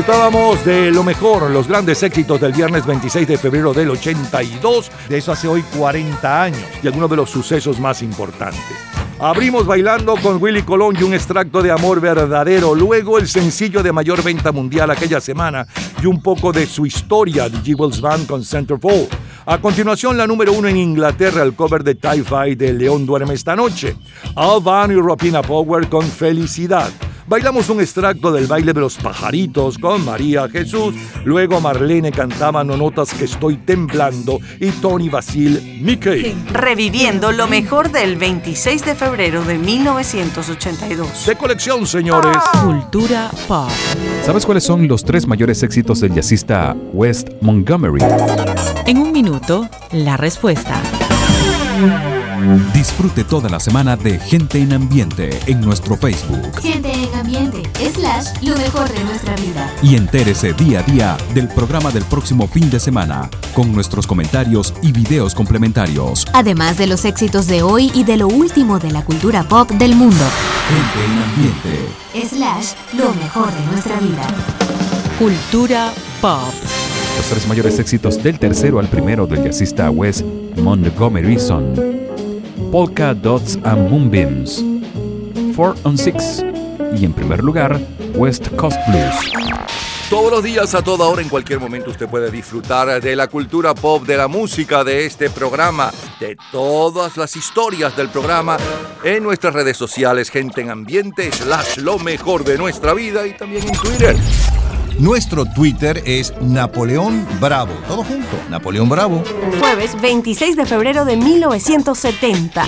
Disfrutábamos de lo mejor, los grandes éxitos del viernes 26 de febrero del 82, de eso hace hoy 40 años, y algunos de los sucesos más importantes. Abrimos bailando con Willy Colón y un extracto de amor verdadero, luego el sencillo de mayor venta mundial aquella semana y un poco de su historia, The Jewels Band con Centerfold. A continuación, la número uno en Inglaterra, el cover de Tie Fight de León Duerme esta noche. Al Van y Ropina Power con Felicidad. Bailamos un extracto del baile de los pajaritos con María Jesús. Luego Marlene cantaba No notas que estoy temblando y Tony Basil Mickey. Reviviendo lo mejor del 26 de febrero de 1982. De colección, señores. Cultura pop. ¿Sabes cuáles son los tres mayores éxitos del jazzista West Montgomery? En un minuto, la respuesta. Disfrute toda la semana de Gente en Ambiente en nuestro Facebook Gente en ambiente, slash, lo mejor de nuestra vida. y entérese día a día del programa del próximo fin de semana con nuestros comentarios y videos complementarios. Además de los éxitos de hoy y de lo último de la cultura pop del mundo. Gente en Ambiente. Slash, lo mejor de nuestra vida. Cultura pop. Los tres mayores éxitos del tercero al primero del jazzista Wes Montgomery son Polka Dots and Moonbeams, 4 on 6 y en primer lugar West Coast Blues. Todos los días, a toda hora, en cualquier momento, usted puede disfrutar de la cultura pop, de la música, de este programa, de todas las historias del programa en nuestras redes sociales, gente en ambiente, slash lo mejor de nuestra vida y también en Twitter. Nuestro Twitter es Napoleón Bravo. Todo junto, Napoleón Bravo. Jueves 26 de febrero de 1970.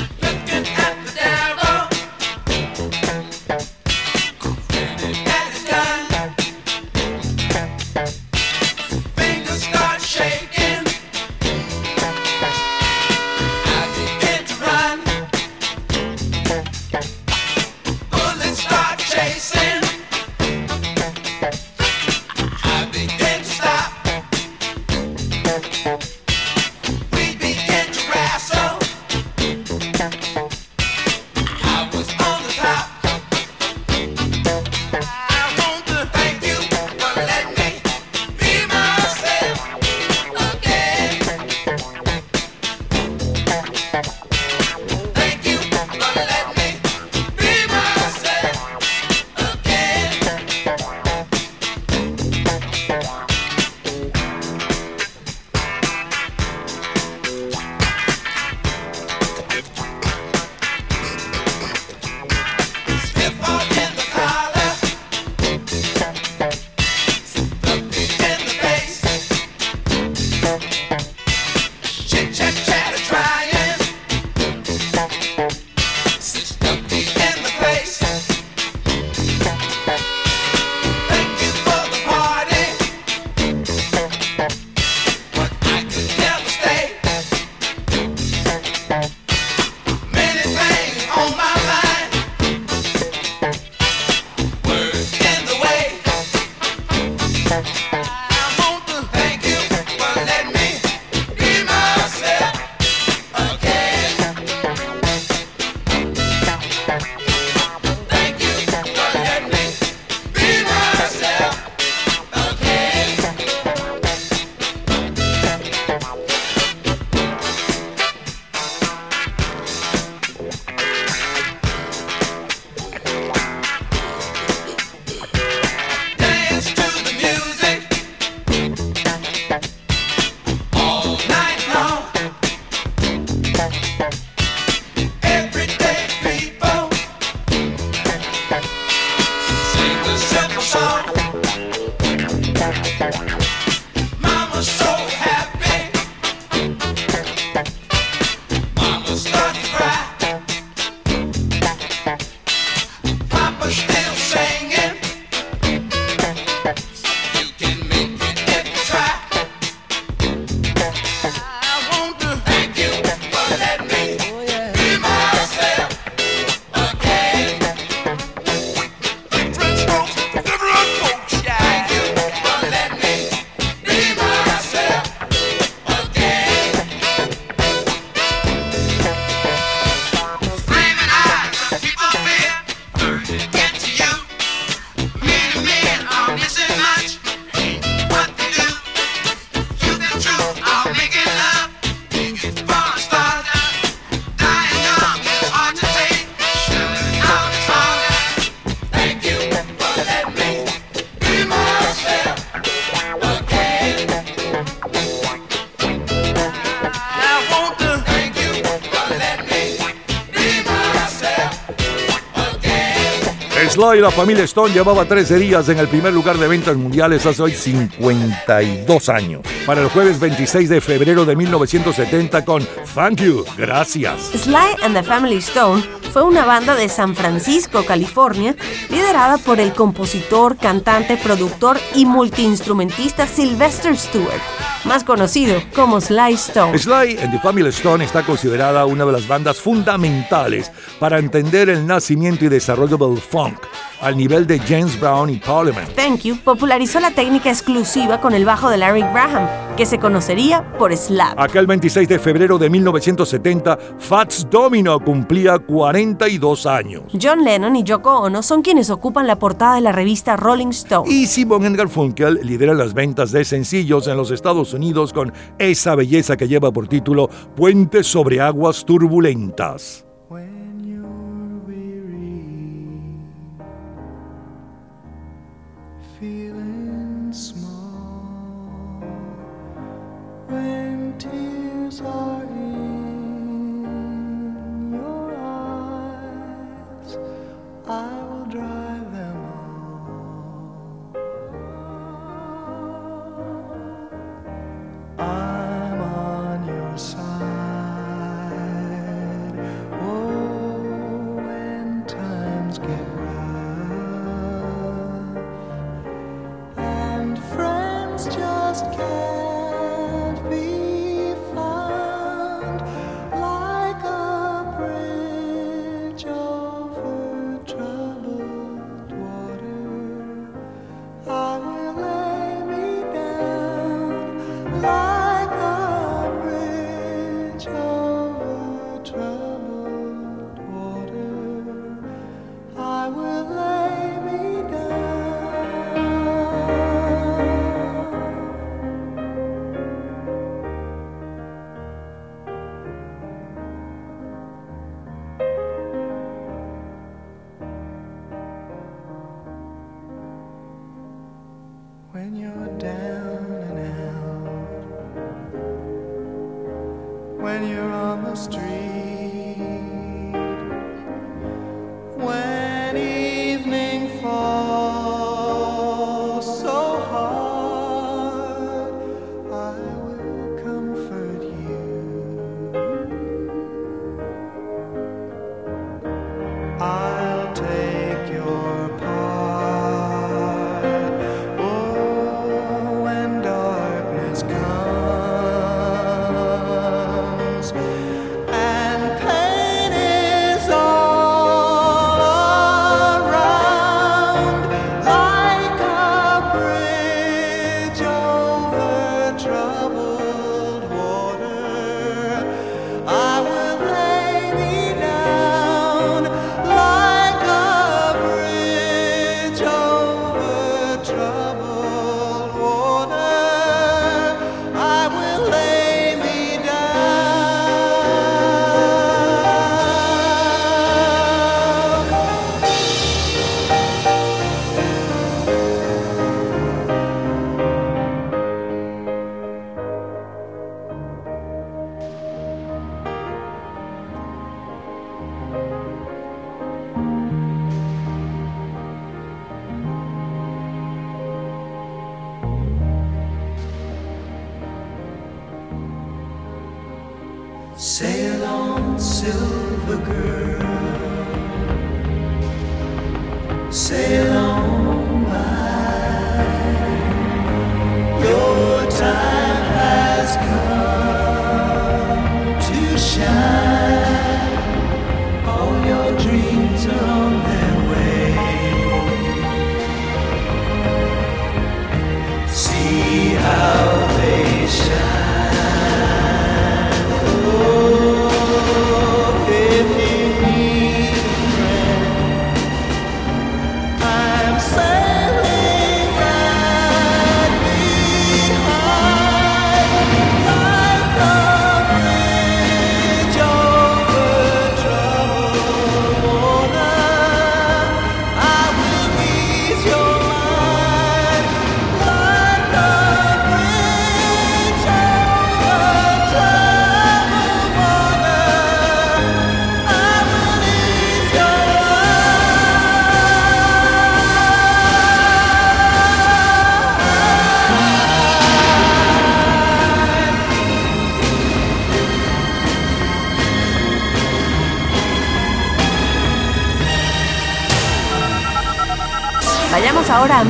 La familia Stone llevaba 13 días en el primer lugar de ventas mundiales hace hoy 52 años. Para el jueves 26 de febrero de 1970 con Thank You, gracias. Sly and the Family Stone fue una banda de San Francisco, California, liderada por el compositor, cantante, productor y multiinstrumentista Sylvester Stewart, más conocido como Sly Stone. Sly and the Family Stone está considerada una de las bandas fundamentales para entender el nacimiento y desarrollo del funk al nivel de James Brown y Parliament. Thank You popularizó la técnica exclusiva con el bajo de Larry Graham, que se conocería por slap. Aquel 26 de febrero de 1970, Fats Domino cumplía 42 años. John Lennon y Yoko Ono son quienes ocupan la portada de la revista Rolling Stone. Y Simon Garfunkel lidera las ventas de sencillos en los Estados Unidos con esa belleza que lleva por título Puentes sobre aguas turbulentas.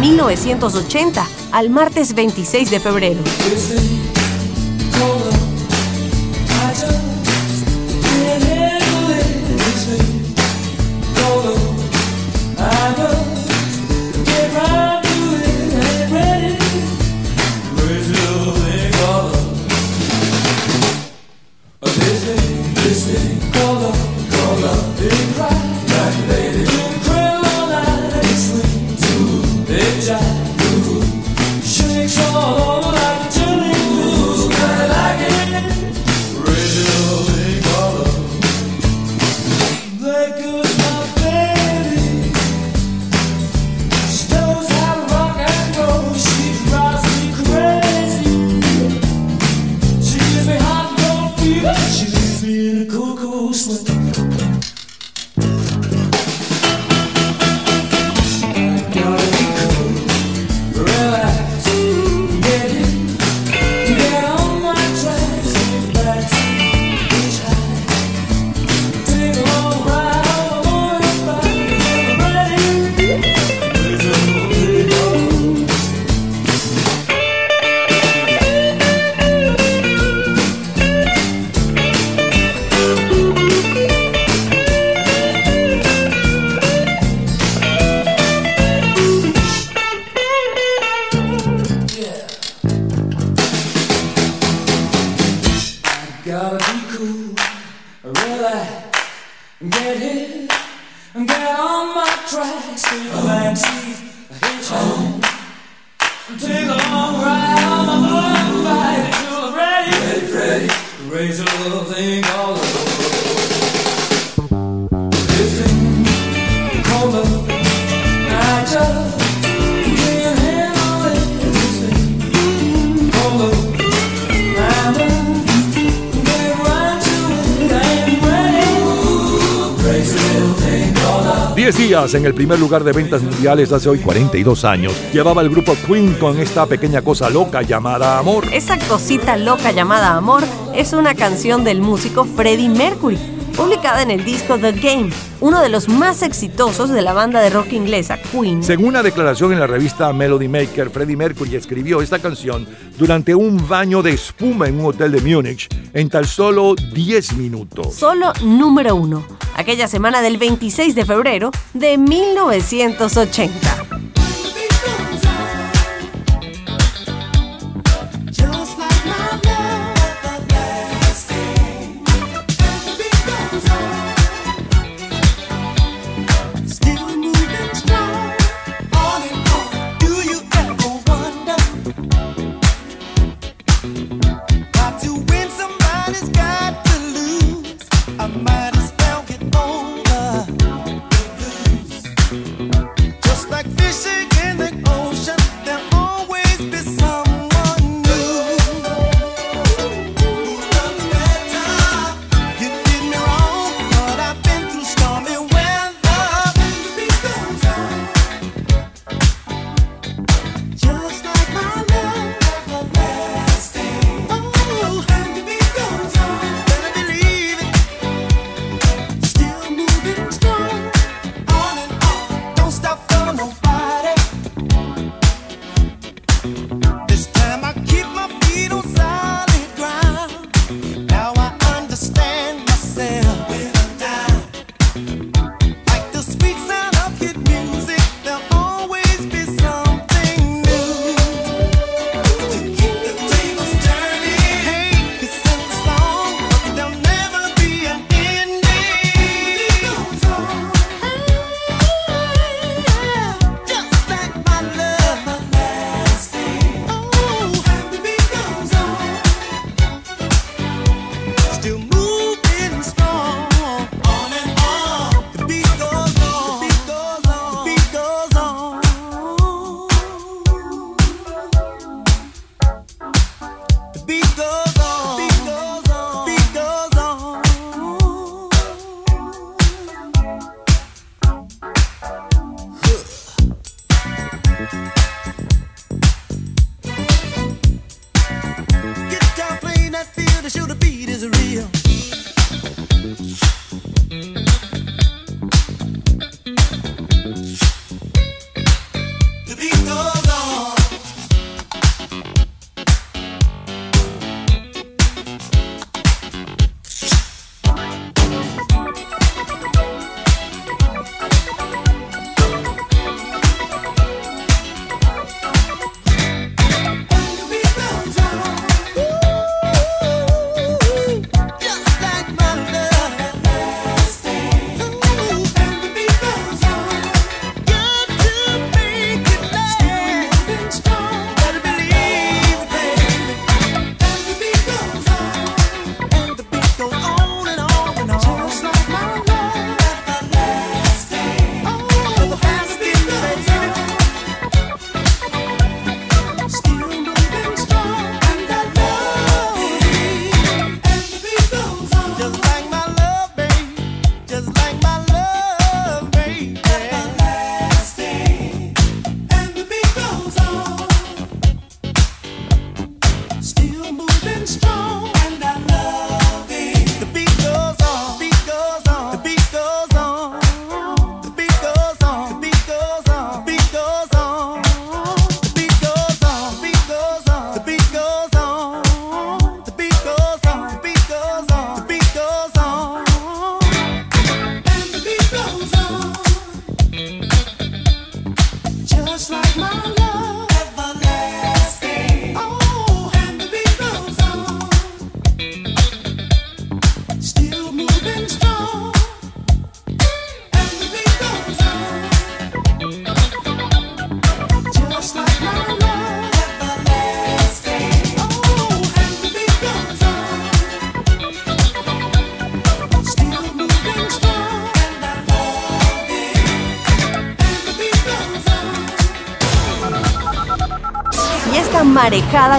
1980 al martes 26 de febrero. En el primer lugar de ventas mundiales hace hoy 42 años. Llevaba el grupo Queen con esta pequeña cosa loca llamada amor. Esa cosita loca llamada amor es una canción del músico Freddie Mercury, publicada en el disco The Game, uno de los más exitosos de la banda de rock inglesa Queen. Según una declaración en la revista Melody Maker, Freddie Mercury escribió esta canción durante un baño de espuma en un hotel de Múnich en tan solo 10 minutos. Solo número uno aquella semana del 26 de febrero de 1980.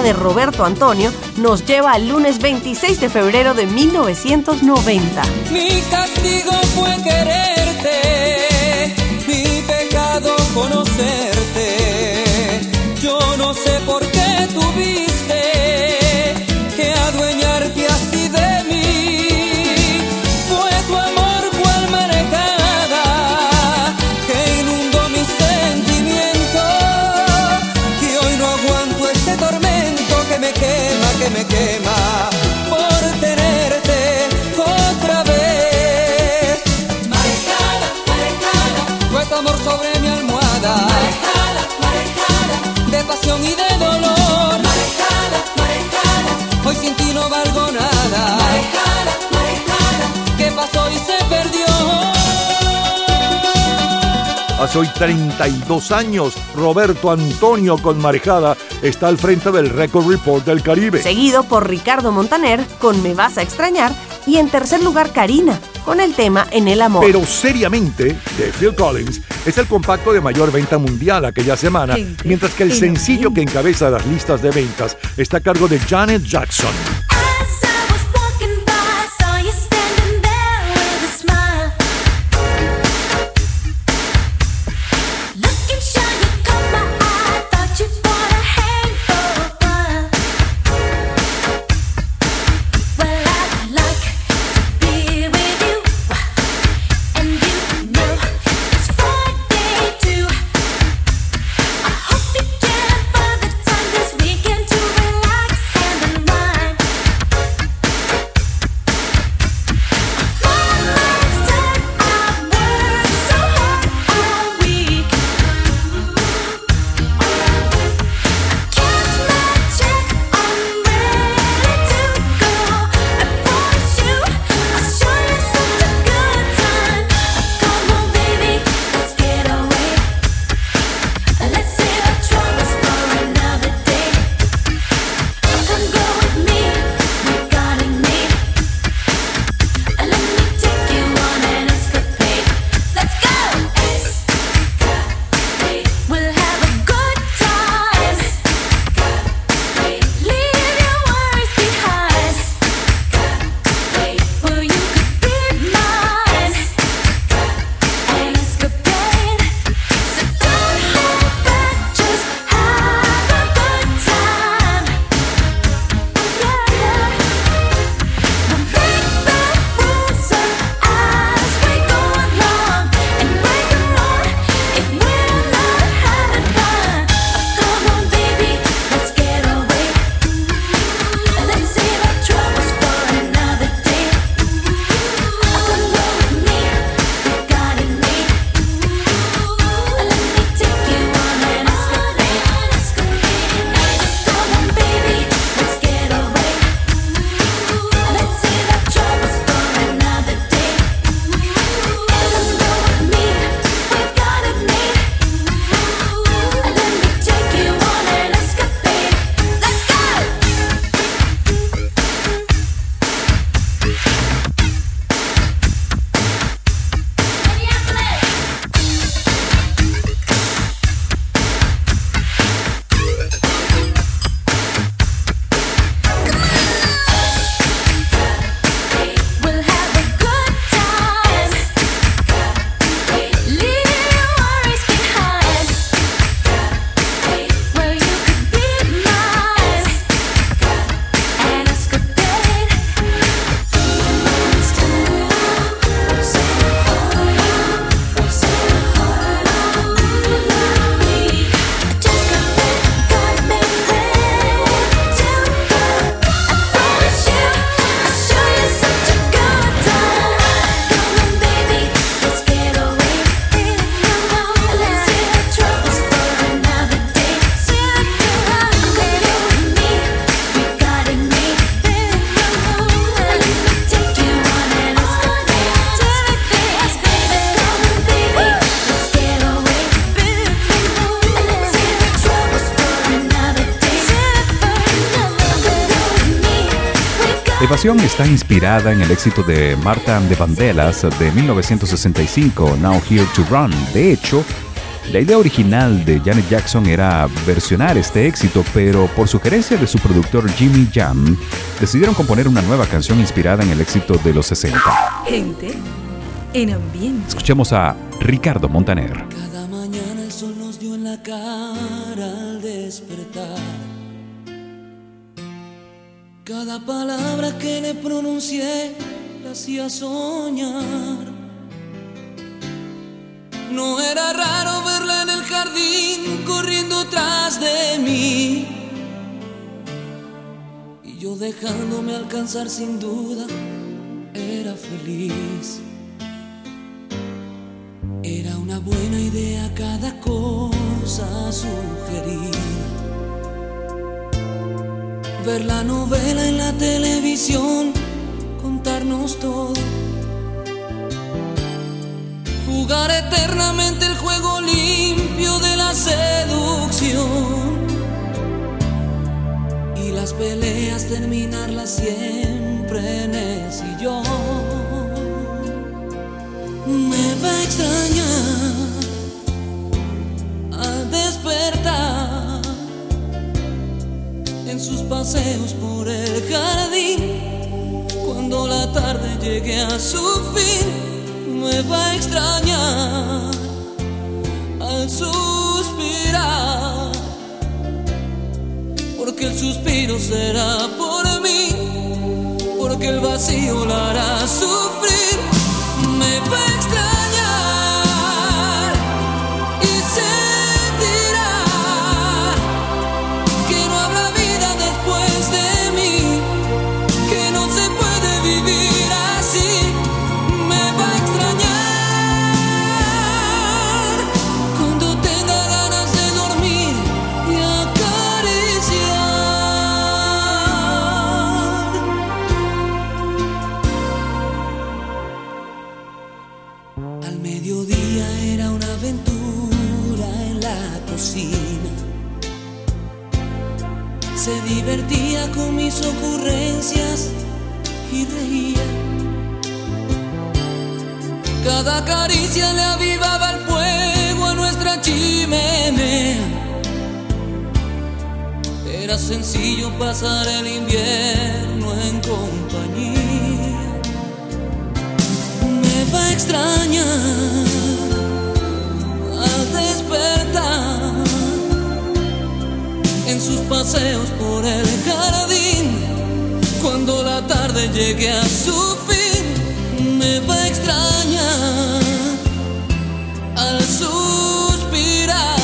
De Roberto Antonio nos lleva al lunes 26 de febrero de 1990. Mi castigo fue quererte, mi pecado conocerte. Pasión y de dolor. Marejada, marejada, hoy sin ti no valgo nada. Marejada, marejada, ¿qué pasó y se perdió? Hace hoy 32 años, Roberto Antonio con Marejada está al frente del Record Report del Caribe. Seguido por Ricardo Montaner con Me vas a extrañar y en tercer lugar Karina con el tema En el amor. Pero seriamente, de Phil Collins, es el compacto de mayor venta mundial aquella semana, mientras que el sencillo que encabeza las listas de ventas está a cargo de Janet Jackson. Evasión está inspirada en el éxito de Marta the Vandellas de 1965, Now Here to Run. De hecho, la idea original de Janet Jackson era versionar este éxito, pero por sugerencia de su productor Jimmy Jam, decidieron componer una nueva canción inspirada en el éxito de los 60. Gente en ambiente. Escuchemos a Ricardo Montaner. pasar sin mis ocurrencias y reía. Cada caricia le avivaba el fuego a nuestra chimenea. Era sencillo pasar el invierno en compañía. Me va a extrañar al despertar sus paseos por el jardín. Cuando la tarde llegue a su fin, me va a extrañar al suspirar.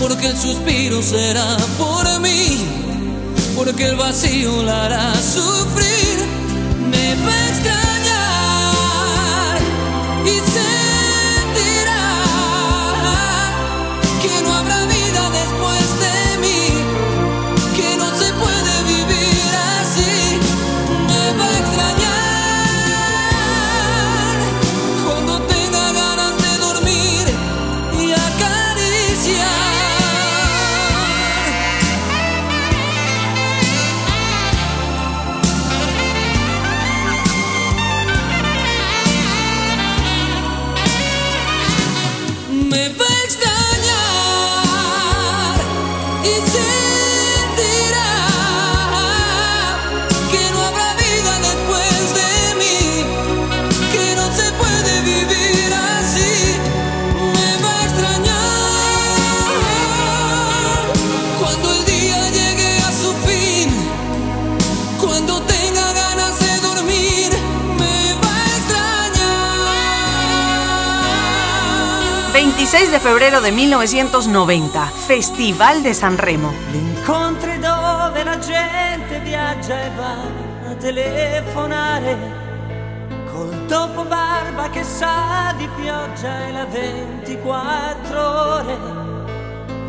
Porque el suspiro será por mí, porque el vacío la hará sufrir. Me va a extrañar y sentirá de febrero de 1990, Festival de San Remo. Incontri dove la gente viaggia e va a telefonare col dopo barba che sa di pioggia e la 24 ore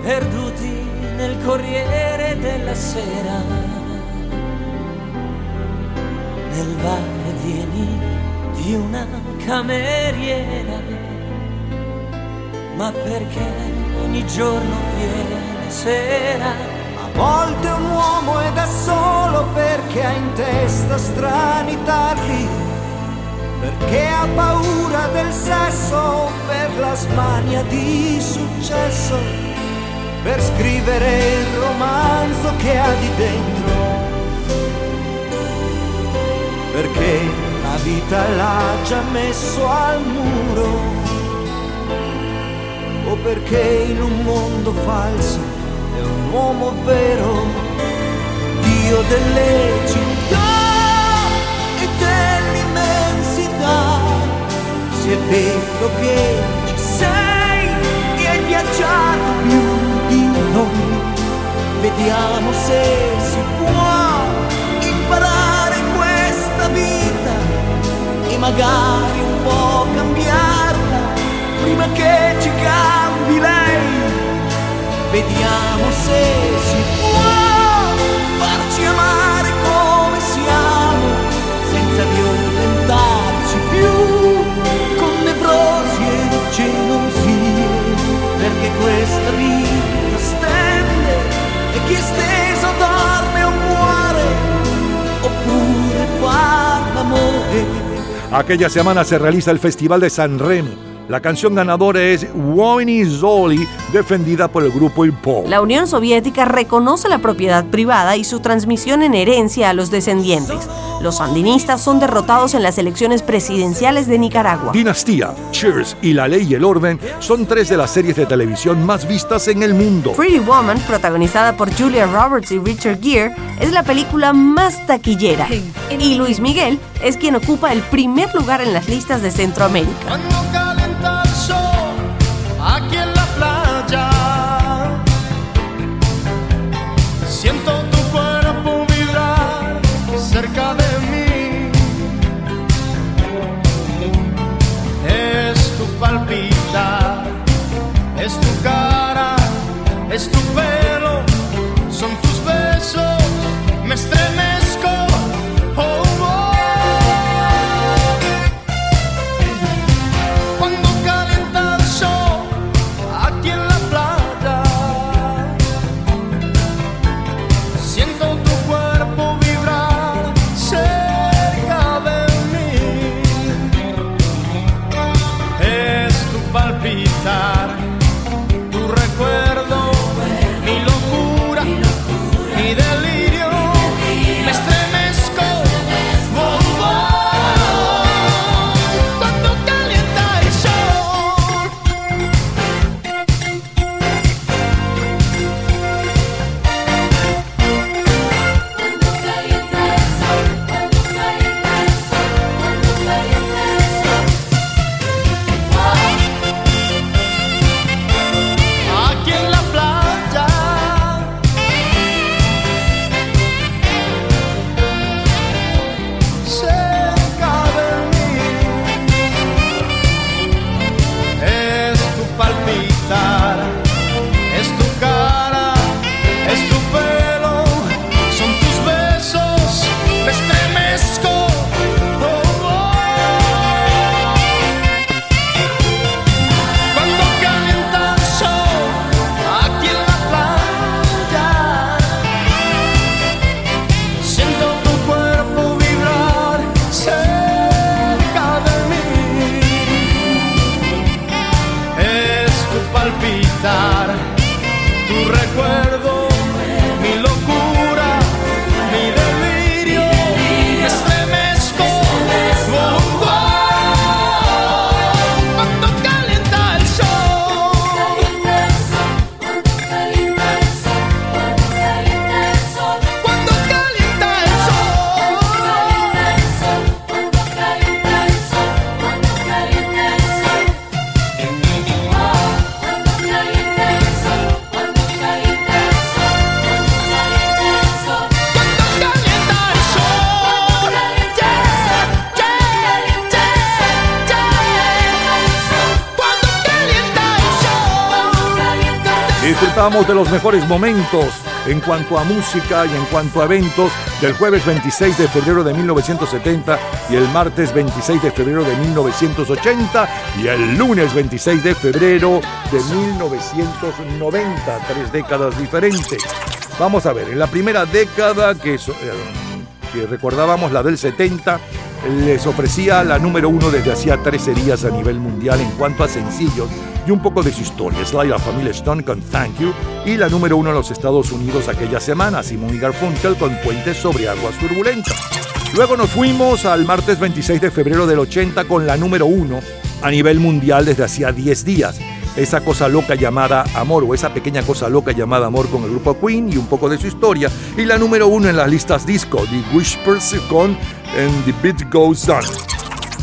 perduti nel corriere della sera nel va e vieni di una cameriera ma perché ogni giorno viene sera? A volte un uomo è da solo perché ha in testa strani tarli, perché ha paura del sesso per la smania di successo, per scrivere il romanzo che ha di dentro, perché la vita l'ha già messo al muro o perché in un mondo falso è un uomo vero, Dio delle città e dell'immensità. Se è vero che ci sei e hai viaggiato più di noi, vediamo se si può imparare questa vita e magari un po' cambiarla prima che ci cambi lei. Vediamo se si può farci amare come siamo, senza violentarci più, con nevrosi e gelosie, perché questa vita stende e chi è steso dorme o muore, oppure fa l'amore. Aquella semana se realiza el Festival de San Remo. La canción ganadora es Uomini Zoli, defendida por el grupo Il Po. La Unión Soviética reconoce la propiedad privada y su transmisión en herencia a los descendientes. Los sandinistas son derrotados en las elecciones presidenciales de Nicaragua. Dinastía, Cheers y La Ley y el Orden son tres de las series de televisión más vistas en el mundo. Pretty Woman, protagonizada por Julia Roberts y Richard Gere, es la película más taquillera. Y Luis Miguel es quien ocupa el primer lugar en las listas de Centroamérica. Los mejores momentos en cuanto a música y en cuanto a eventos del jueves 26 de febrero de 1970 y el martes 26 de febrero de 1980 y el lunes 26 de febrero de 1990, tres décadas diferentes. Vamos a ver, en la primera década que, eh, que recordábamos, la del 70, les ofrecía la número uno desde hacía 13 días a nivel mundial en cuanto a sencillos y un poco de su historia. Sly la familia Stone con Thank You y la número uno en los Estados Unidos aquella semana, Simon y Garfunkel con Puentes sobre Aguas Turbulentas. Luego nos fuimos al martes 26 de febrero del 80 con la número uno a nivel mundial desde hacía 10 días. Esa cosa loca llamada Amor o esa pequeña cosa loca llamada Amor con el grupo Queen y un poco de su historia. Y la número uno en las listas disco, The Whispers con And The Beat Goes On.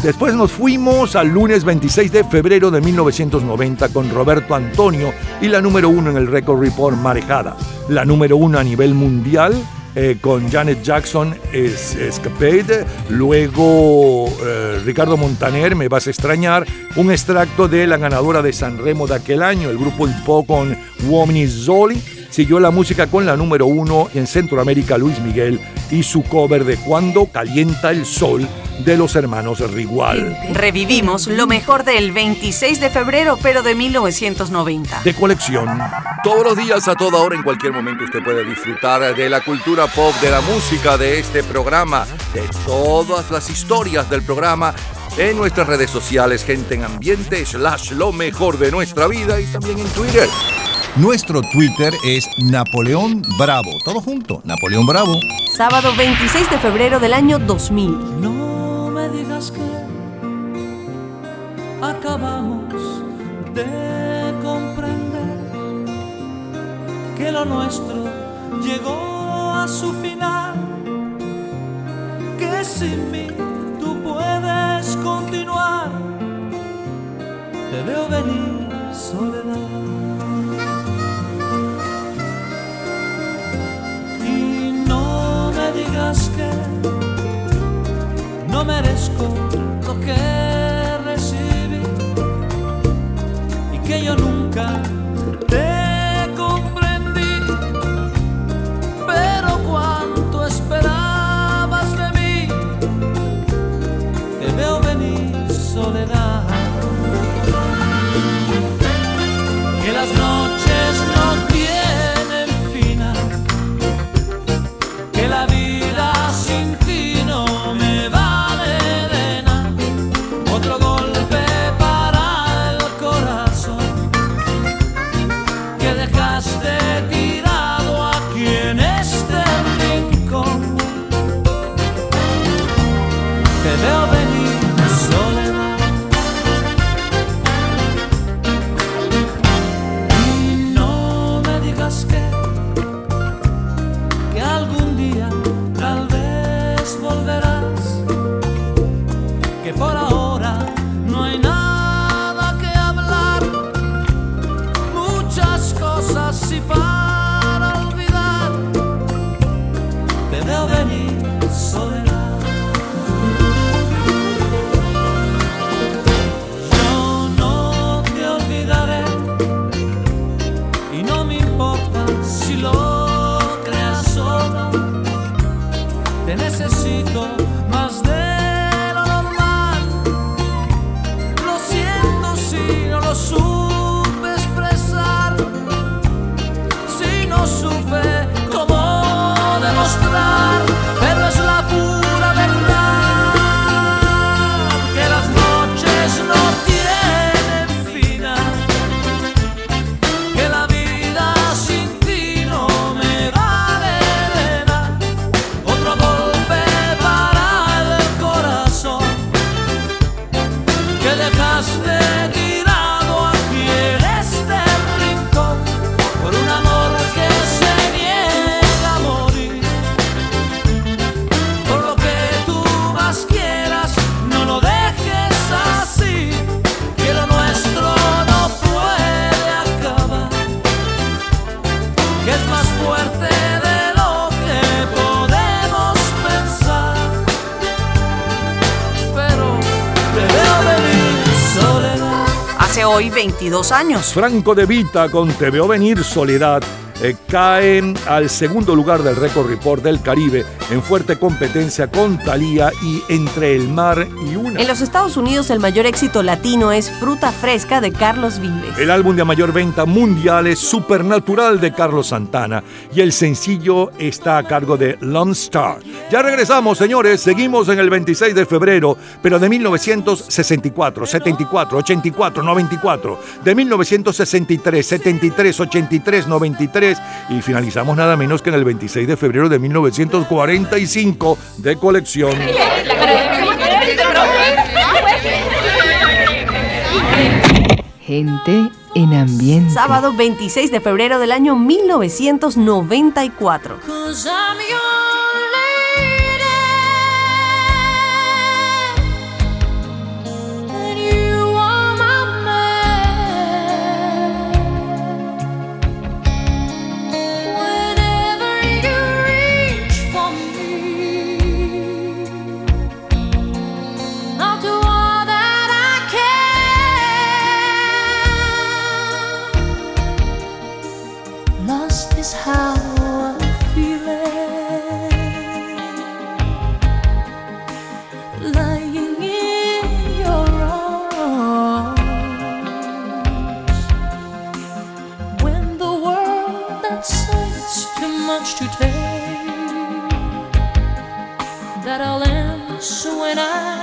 Después nos fuimos al lunes 26 de febrero de 1990 con Roberto Antonio y la número uno en el Record Report Marejada. La número uno a nivel mundial eh, con Janet Jackson es Escapade. Luego eh, Ricardo Montaner, Me Vas a Extrañar. Un extracto de la ganadora de San Remo de aquel año, el grupo Po con Uomini Zoli. Siguió la música con la número uno en Centroamérica, Luis Miguel, y su cover de Cuando Calienta el Sol de los hermanos Rigual. Revivimos lo mejor del 26 de febrero, pero de 1990. De colección. Todos los días, a toda hora, en cualquier momento, usted puede disfrutar de la cultura pop, de la música, de este programa, de todas las historias del programa en nuestras redes sociales, gente en ambiente, slash lo mejor de nuestra vida y también en Twitter. Nuestro Twitter es Napoleón Bravo. Todo junto, Napoleón Bravo. Sábado 26 de febrero del año 2000. No me digas que acabamos de comprender que lo nuestro llegó a su final, que sin mí tú puedes continuar. Te veo venir, soledad. Y no me digas que merezco lo que recibí y que yo nunca hoy 22 años. Franco de Vita con Te veo venir soledad. eh, cae al segundo lugar del Record Report del Caribe en fuerte competencia con Thalía y Entre el Mar y Una. En los Estados Unidos el mayor éxito latino es Fruta Fresca de Carlos Vives. El álbum de mayor venta mundial es Supernatural de Carlos Santana y el sencillo está a cargo de Lone Star. Ya regresamos, señores, seguimos en el 26 de febrero, pero de 1964, 74, 84, 94, de 1963, 73, 83, 93 y finalizamos nada menos que en el 26 de febrero de 1945 de colección. Gente en ambiente. Sábado 26 de febrero del año 1994. When I'm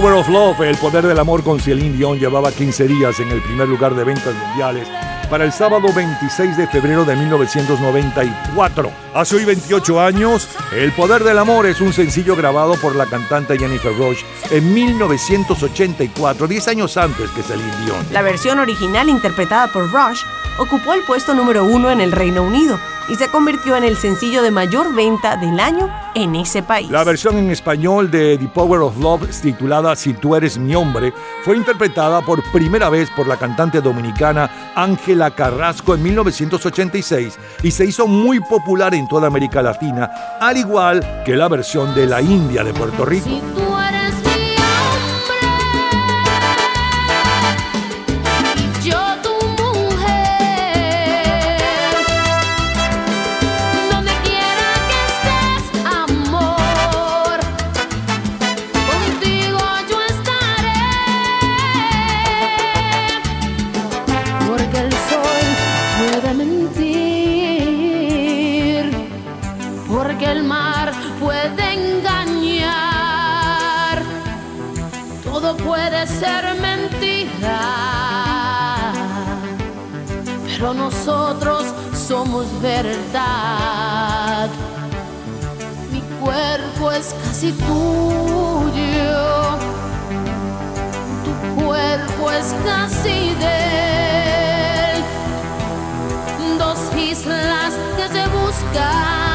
Power of Love, el poder del amor con Celine Dion, llevaba 15 días en el primer lugar de ventas mundiales para el sábado 26 de febrero de 1994. Hace hoy 28 años, El poder del amor es un sencillo grabado por la cantante Jennifer Roche en 1984, 10 años antes que Celine Dion. La versión original interpretada por Rush ocupó el puesto número uno en el Reino Unido y se convirtió en el sencillo de mayor venta del año en ese país. La versión en español de The Power of Love, titulada Si tú eres mi hombre, fue interpretada por primera vez por la cantante dominicana Ángela Carrasco en 1986 y se hizo muy popular en toda América Latina, al igual que la versión de la India de Puerto Rico. Si nosotros somos verdad. Mi cuerpo es casi tuyo, tu cuerpo es casi de él. Dos islas que se buscan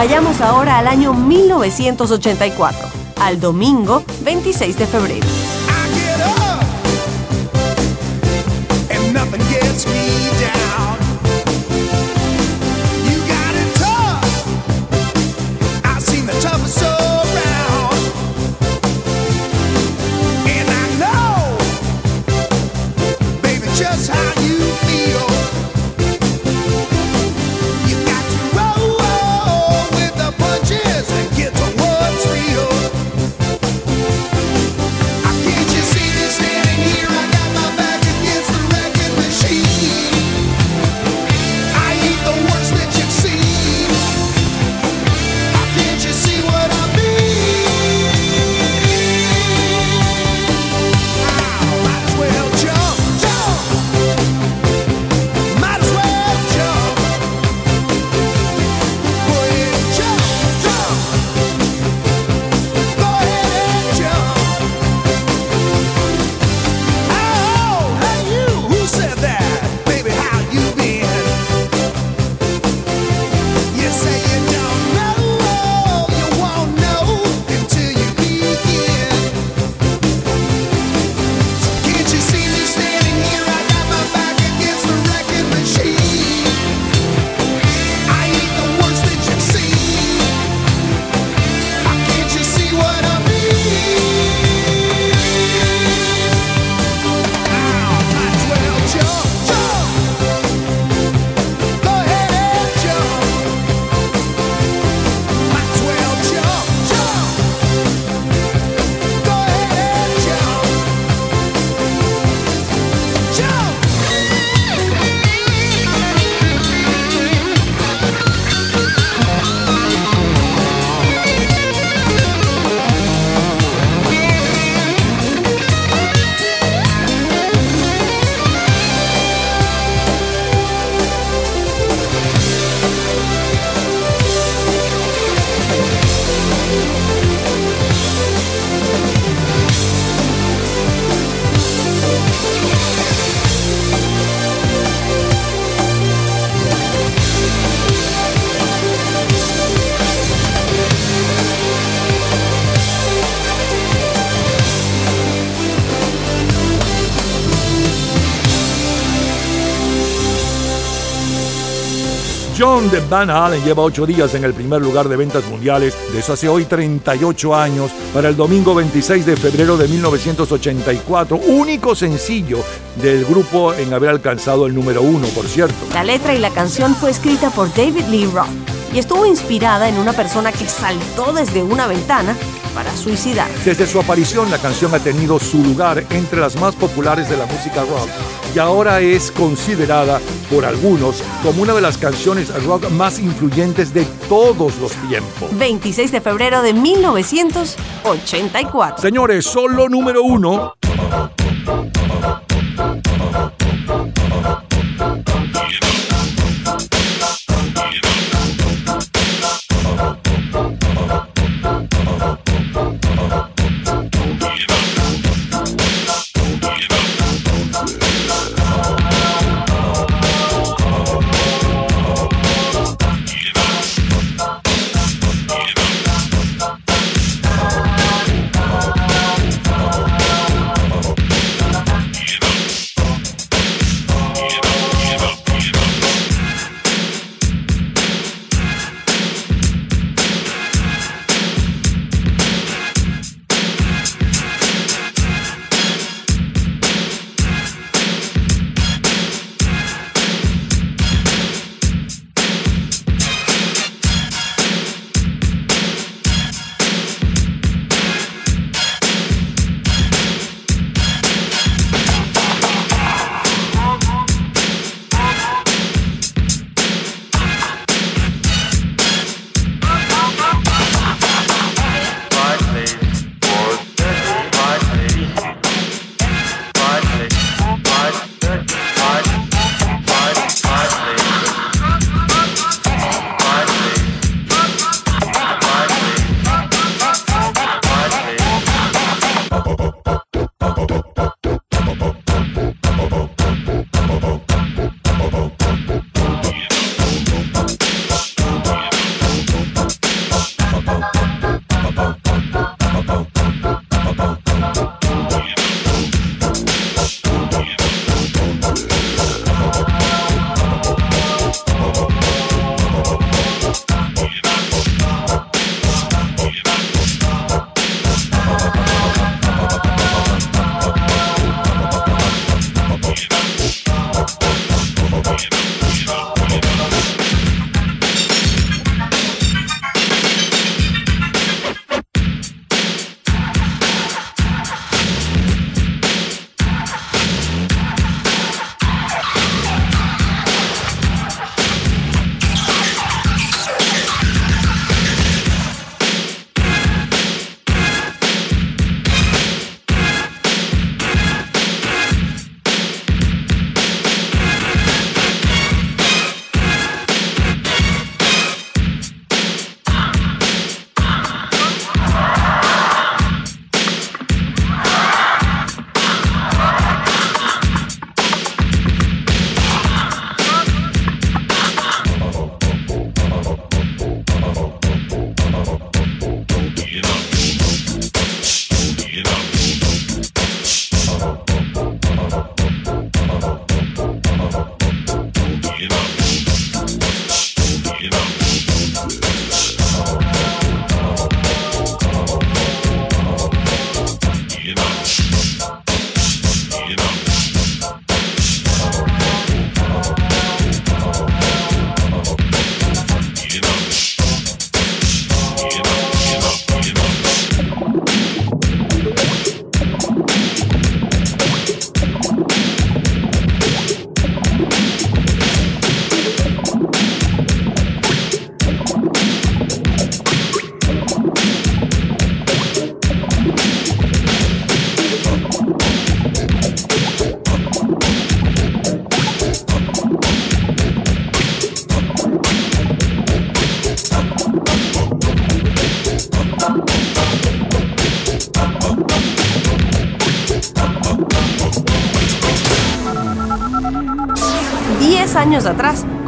Vayamos ahora al año 1984, al domingo 26 de febrero. John de Van Halen lleva ocho días en el primer lugar de ventas mundiales. De eso hace hoy 38 años. Para el domingo 26 de febrero de 1984. Único sencillo del grupo en haber alcanzado el número uno, por cierto. La letra y la canción fue escrita por David Lee Roth y estuvo inspirada en una persona que saltó desde una ventana para suicidar. Desde su aparición, la canción ha tenido su lugar entre las más populares de la música rock y ahora es considerada por algunos como una de las canciones rock más influyentes de todos los tiempos. 26 de febrero de 1984. Señores, solo número uno.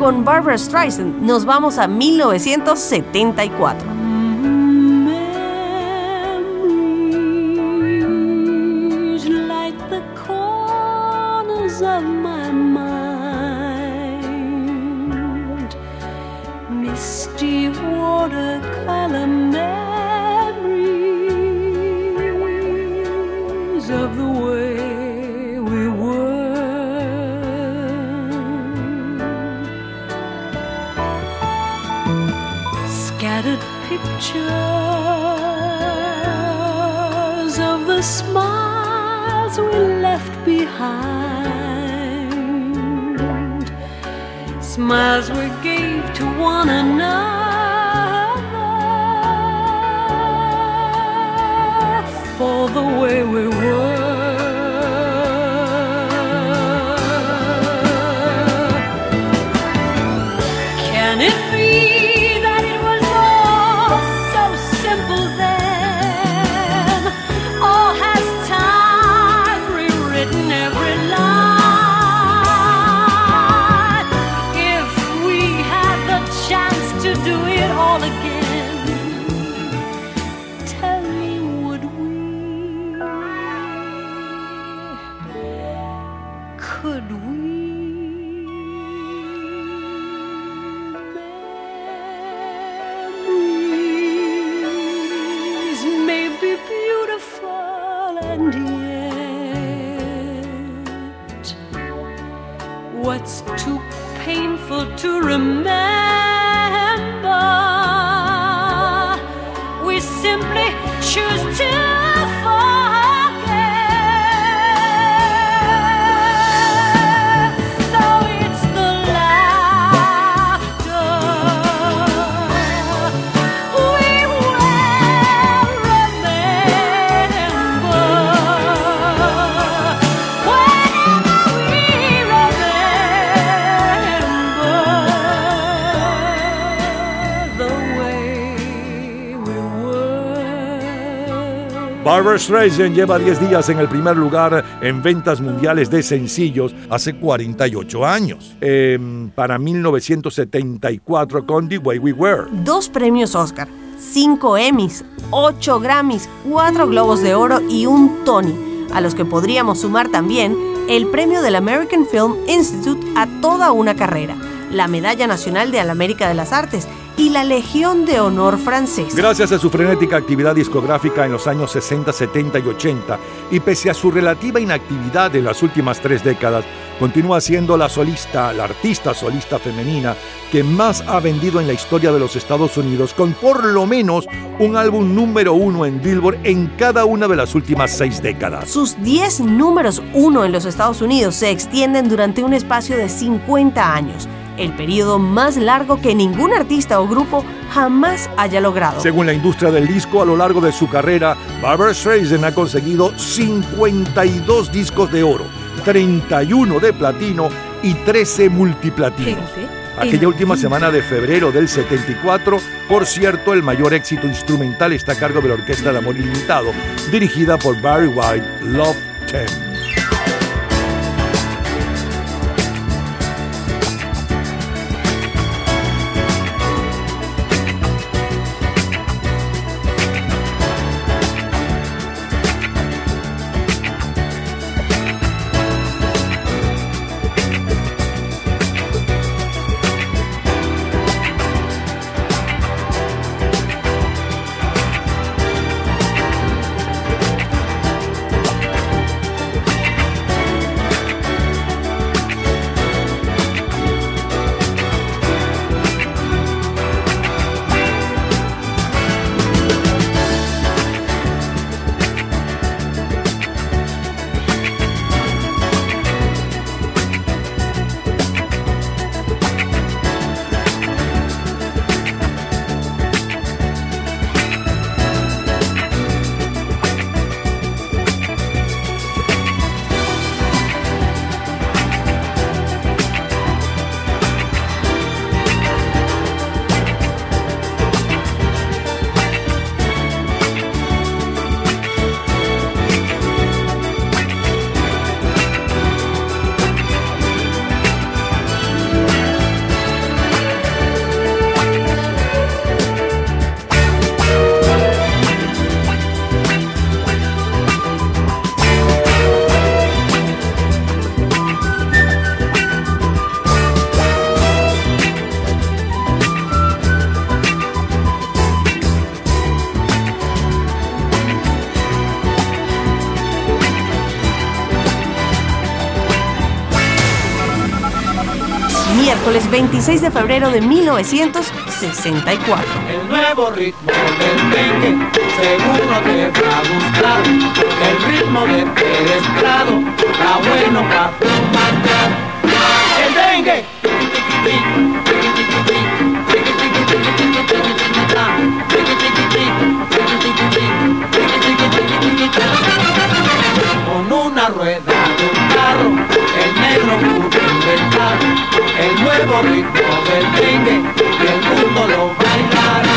Con Barbara Streisand, nos vamos a 1974. Streisand lleva 10 días en el primer lugar en ventas mundiales de sencillos hace 48 años. Em, para 1974 con The Way We Were. Dos premios Oscar, cinco Emmys, ocho Grammys, cuatro Globos de Oro y un Tony, a los que podríamos sumar también el premio del American Film Institute a toda una carrera, la Medalla Nacional de la América de las Artes y la Legión de Honor francesa. Gracias a su frenética actividad discográfica en los años 60, 70 y 80, y pese a su relativa inactividad en las últimas tres décadas, continúa siendo la solista, la artista solista femenina que más ha vendido en la historia de los Estados Unidos, con por lo menos un álbum número uno en Billboard en cada una de las últimas seis décadas. Sus 10 números uno en los Estados Unidos se extienden durante un espacio de 50 años, el periodo más largo que ningún artista o grupo jamás haya logrado. Según la industria del disco, a lo largo de su carrera, Barbara Streisand ha conseguido 52 discos de oro, 31 de platino y 13 multiplatinos. ¿eh? Aquella última semana de febrero del 74, por cierto, el mayor éxito instrumental está a cargo de la Orquesta de Amor Ilimitado, dirigida por Barry White, Love Temp. 16 de febrero de 1964. El nuevo ritmo del dengue, seguro te va a gustar. El ritmo de Pérez Prado, está bueno para fumar. El dengue. Con una rueda de un carro, el negro pudo inventar nuevo ritmo del dengue y el mundo lo bailará.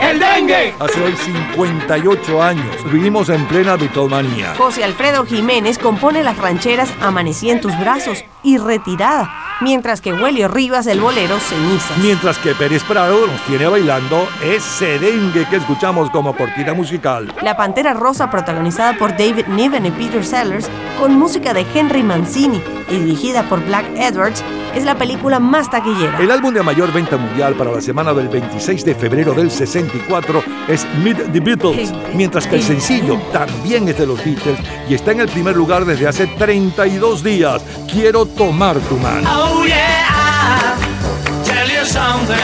¡El dengue! Hace hoy 58 años vivimos en plena Beatlemanía. José Alfredo Jiménez compone las rancheras Amanecí en tus brazos y Retirada, mientras que Huelio Rivas el bolero Cenizas. Mientras que Pérez Prado nos tiene bailando ese dengue que escuchamos como cortina musical. La Pantera Rosa, protagonizada por David Niven y Peter Sellers, con música de Henry Mancini y dirigida por Black Edwards, es la película más taquillera. El álbum de mayor venta mundial para la semana del 26 de febrero del 64 es Meet the Beatles, mientras que el sencillo también es de los Beatles y está en el primer lugar desde hace 32 días. Quiero tomar tu mano. Oh yeah, I'll tell you something.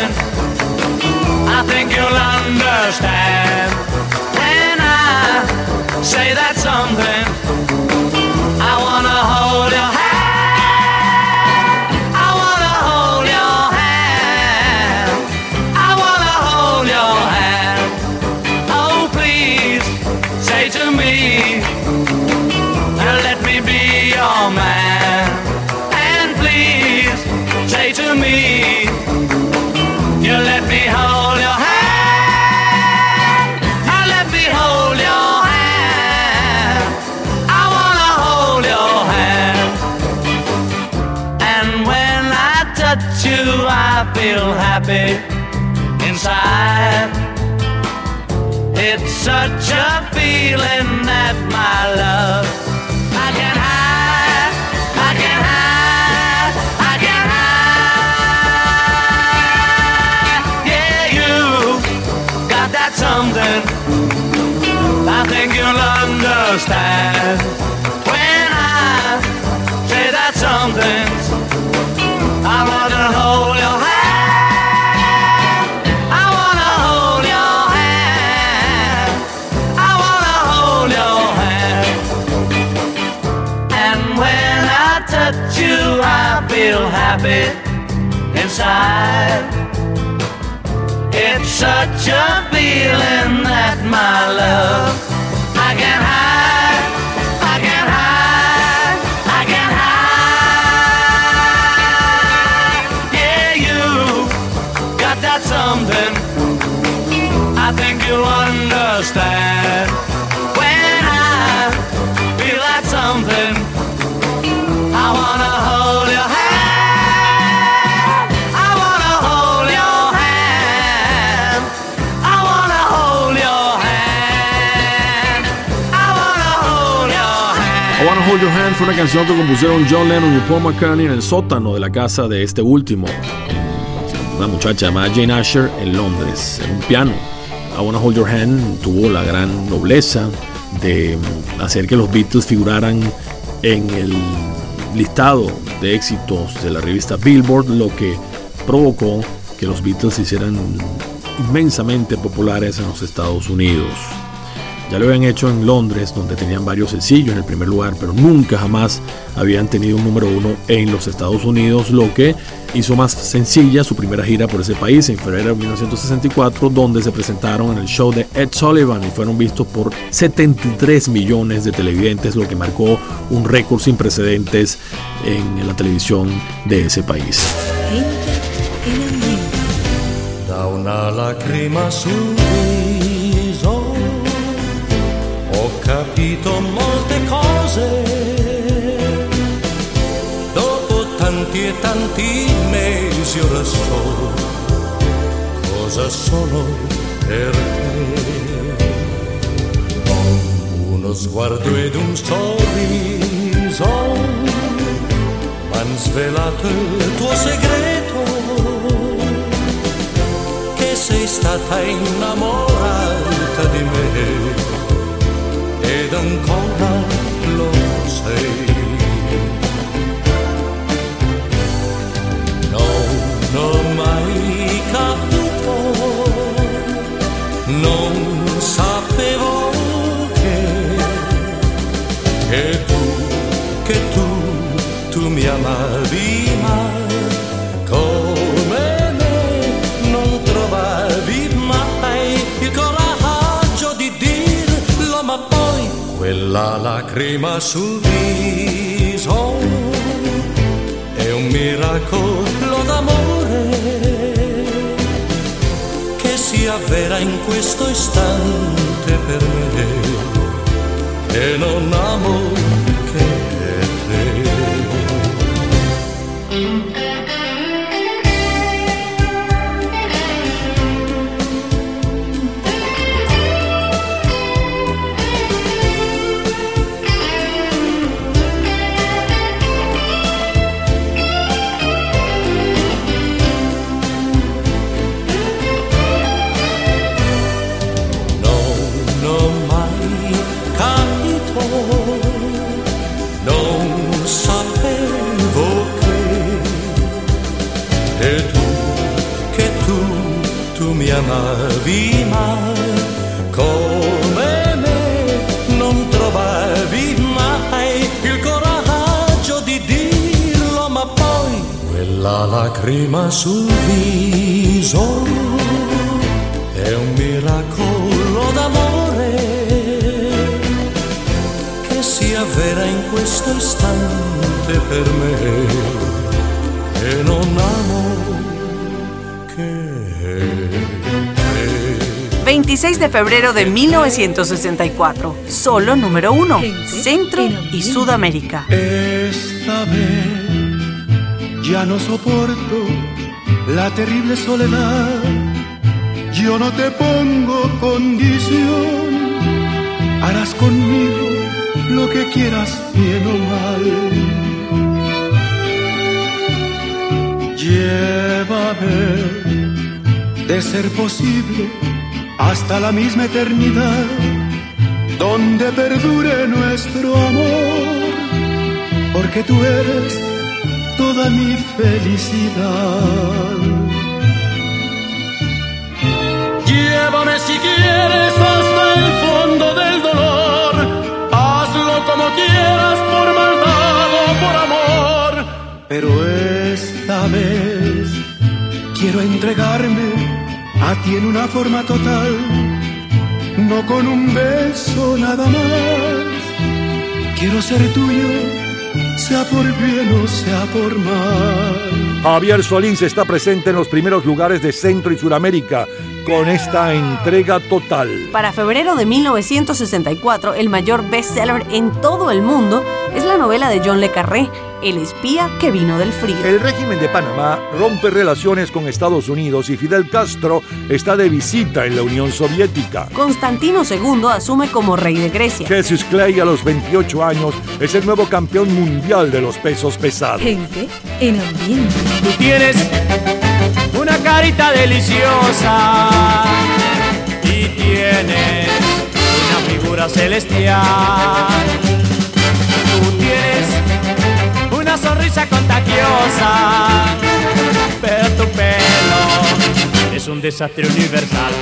I think you'll understand when I say that something. Feel happy inside. It's such a feeling that my love I can hide, I can hide, I can hide. Yeah, you got that something. I think you'll understand when I say that something. I wanna hold your hand. Happy inside. It's such a feeling that my love I can hide, I can hide, I can hide. Yeah, you got that something. I think you'll understand when I feel that something. I wanna hold Hold Your Hand fue una canción que compusieron John Lennon y Paul McCartney en el sótano de la casa de este último. Una muchacha llamada Jane Asher en Londres, en un piano. I Wanna Hold Your Hand tuvo la gran nobleza de hacer que los Beatles figuraran en el listado de éxitos de la revista Billboard, lo que provocó que los Beatles se hicieran inmensamente populares en los Estados Unidos. Ya lo habían hecho en Londres, donde tenían varios sencillos en el primer lugar, pero nunca jamás habían tenido un número uno en los Estados Unidos, lo que hizo más sencilla su primera gira por ese país en febrero de 1964, donde se presentaron en el show de Ed Sullivan y fueron vistos por 73 millones de televidentes, lo que marcó un récord sin precedentes en la televisión de ese país. Da una ho capito molte cose. Dopo tanti e tanti mesi ora so cosa sono per te. Uno sguardo ed un sorriso m'han svelato il tuo segreto che sei stata innamorata di me ed ancora lo sei. No quella lacrima sul viso è un miracolo d'amore che si avvera in questo istante per me. E non amo mai come me, non trovavi mai il coraggio di dirlo, ma poi quella lacrima sul viso è un miracolo d'amore che si avvera in questo istante per me e non amo 26 de febrero de 1964, solo número uno, Centro y Sudamérica. Esta vez ya no soporto la terrible soledad. Yo no te pongo condición. Harás conmigo lo que quieras, bien o mal. Llévame, de ser posible, hasta la misma eternidad, donde perdure nuestro amor, porque tú eres toda mi felicidad. Llévame si quieres hasta el fondo del dolor. Hazlo como quieras, por maldad o por amor. Pero esta vez quiero entregarme a ti en una forma total, no con un beso nada más. Quiero ser tuyo, sea por bien o sea por mal. Javier Solís está presente en los primeros lugares de Centro y Suramérica con esta entrega total. Para febrero de 1964, el mayor bestseller en todo el mundo es la novela de John Le Carré, El espía que vino del frío. El régimen de Panamá rompe relaciones con Estados Unidos y Fidel Castro está de visita en la Unión Soviética. Constantino II asume como rey de Grecia. Jesus Clay a los 28 años es el nuevo campeón mundial de los pesos pesados. Gente en ambiente. Tú tienes una carita deliciosa y tienes una figura celestial. Sonrisa contagiosa, pero tu pelo es un desastre universal.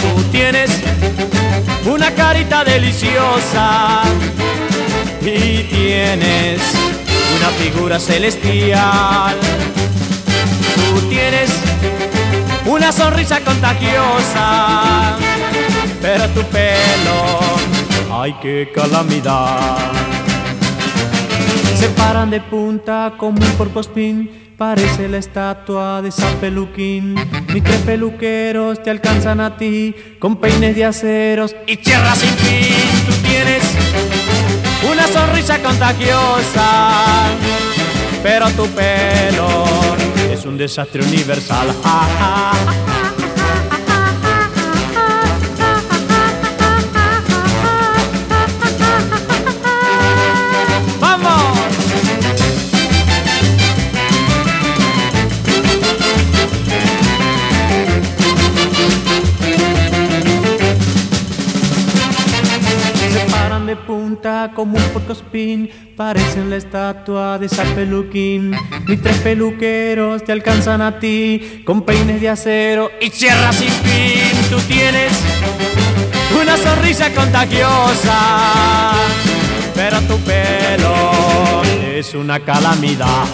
Tú tienes una carita deliciosa y tienes una figura celestial. Tú tienes una sonrisa contagiosa, pero tu pelo, ay qué calamidad. Se paran de punta como un porcospín, parece la estatua de San Peluquín. Mis tres peluqueros te alcanzan a ti con peines de aceros y tierra sin fin. Tú tienes una sonrisa contagiosa, pero tu pelo es un desastre universal. Ah, ah, ah. Parecen la estatua de San Peluquín. Mis tres peluqueros te alcanzan a ti con peines de acero y sierras sin fin. Tú tienes una sonrisa contagiosa, pero tu pelo es una calamidad.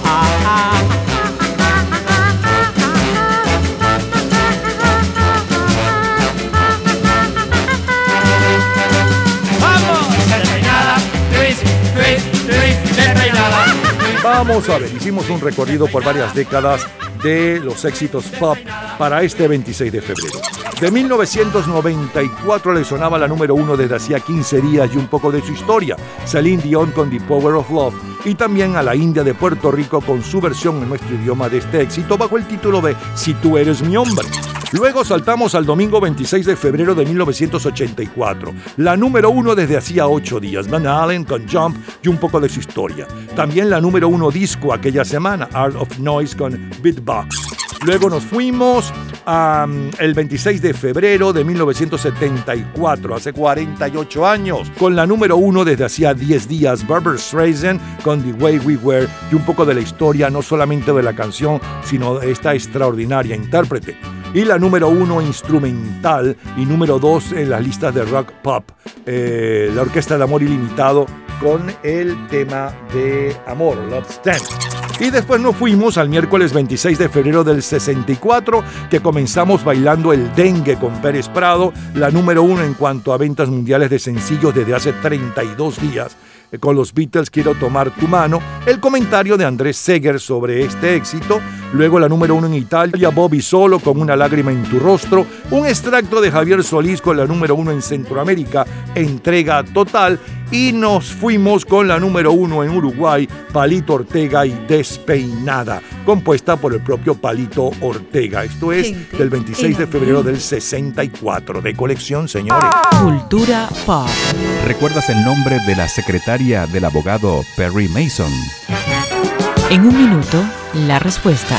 Vamos a ver, hicimos un recorrido por varias décadas de los éxitos pop para este 26 de febrero. De 1994 le sonaba la número uno desde hacía 15 días y un poco de su historia, Celine Dion con The Power of Love, y también a la India de Puerto Rico con su versión en nuestro idioma de este éxito bajo el título de Si tú eres mi hombre. Luego saltamos al domingo 26 de febrero de 1984, la número uno desde hacía ocho días, Van Allen con Jump y un poco de su historia. También la número uno disco aquella semana, Art of Noise con Beatbox. Luego nos fuimos am, el 26 de febrero de 1974, hace 48 años, con la número uno desde hacía 10 días, Barbara Streisand con The Way We Were y un poco de la historia, no solamente de la canción, sino de esta extraordinaria intérprete y la número uno instrumental y número dos en las listas de rock pop, eh, la Orquesta de Amor Ilimitado con el tema de Amor, Love Stand. Y después nos fuimos al miércoles 26 de febrero del 64, que comenzamos bailando el dengue con Pérez Prado, la número uno en cuanto a ventas mundiales de sencillos desde hace 32 días. Eh, Con los Beatles quiero tomar tu mano, el comentario de Andrés Seger sobre este éxito, luego la número uno en Italia, Bobby Solo con una lágrima en tu rostro, un extracto de Javier Solís con la número uno en Centroamérica, entrega total, y nos fuimos con la número uno en Uruguay, Palito Ortega y Despeinada, compuesta por el propio Palito Ortega. Esto es Gente del 26 de febrero del 64, de colección, señores. Cultura pop. ¿Recuerdas el nombre de la secretaria del abogado Perry Mason? En un minuto, la respuesta.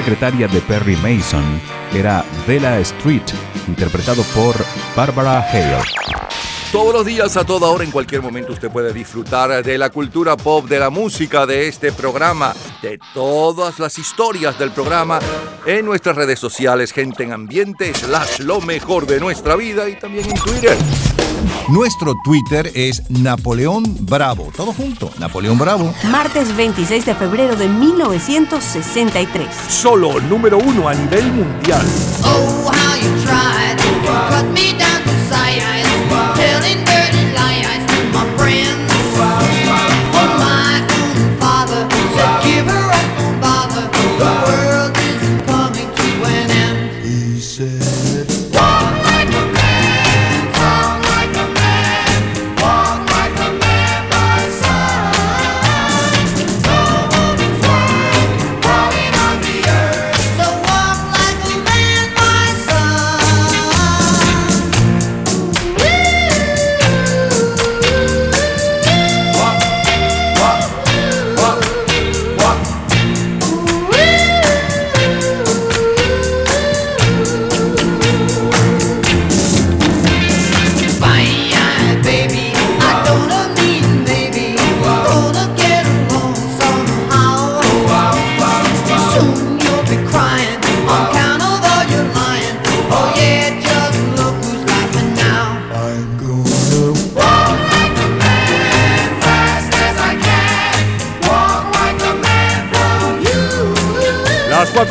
Secretaria de Perry Mason era Bella Street, interpretado por Barbara Hale. Todos los días, a toda hora, en cualquier momento, usted puede disfrutar de la cultura pop, de la música, de este programa, de todas las historias del programa en nuestras redes sociales, gente en ambiente, slash lo mejor de nuestra vida y también en Twitter. Nuestro Twitter es Napoleón Bravo. Todo junto, Napoleón Bravo. Martes 26 de febrero de 1963. Solo número uno a nivel mundial. Oh, how you tried to cut me down to size, telling dirty lies to my friends. Oh, my own father said, give her up, don't bother.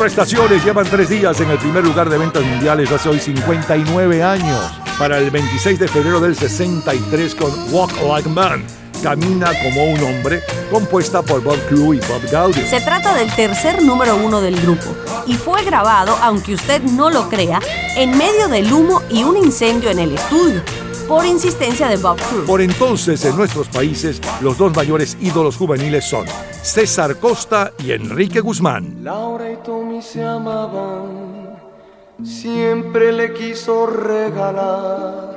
You. Las cuatro estaciones llevan tres días en el primer lugar de ventas mundiales hace hoy 59 años. Para el 26 de febrero del 63 con Walk Like Man, Camina como un hombre, compuesta por Bob Crew y Bob Gaudio. Se trata del tercer número uno del grupo y fue grabado, aunque usted no lo crea, en medio del humo y un incendio en el estudio, por insistencia de Bob Cruz. Por entonces, en nuestros países, los dos mayores ídolos juveniles son César Costa y Enrique Guzmán. Laura y Tommy se amaban, siempre le quiso regalar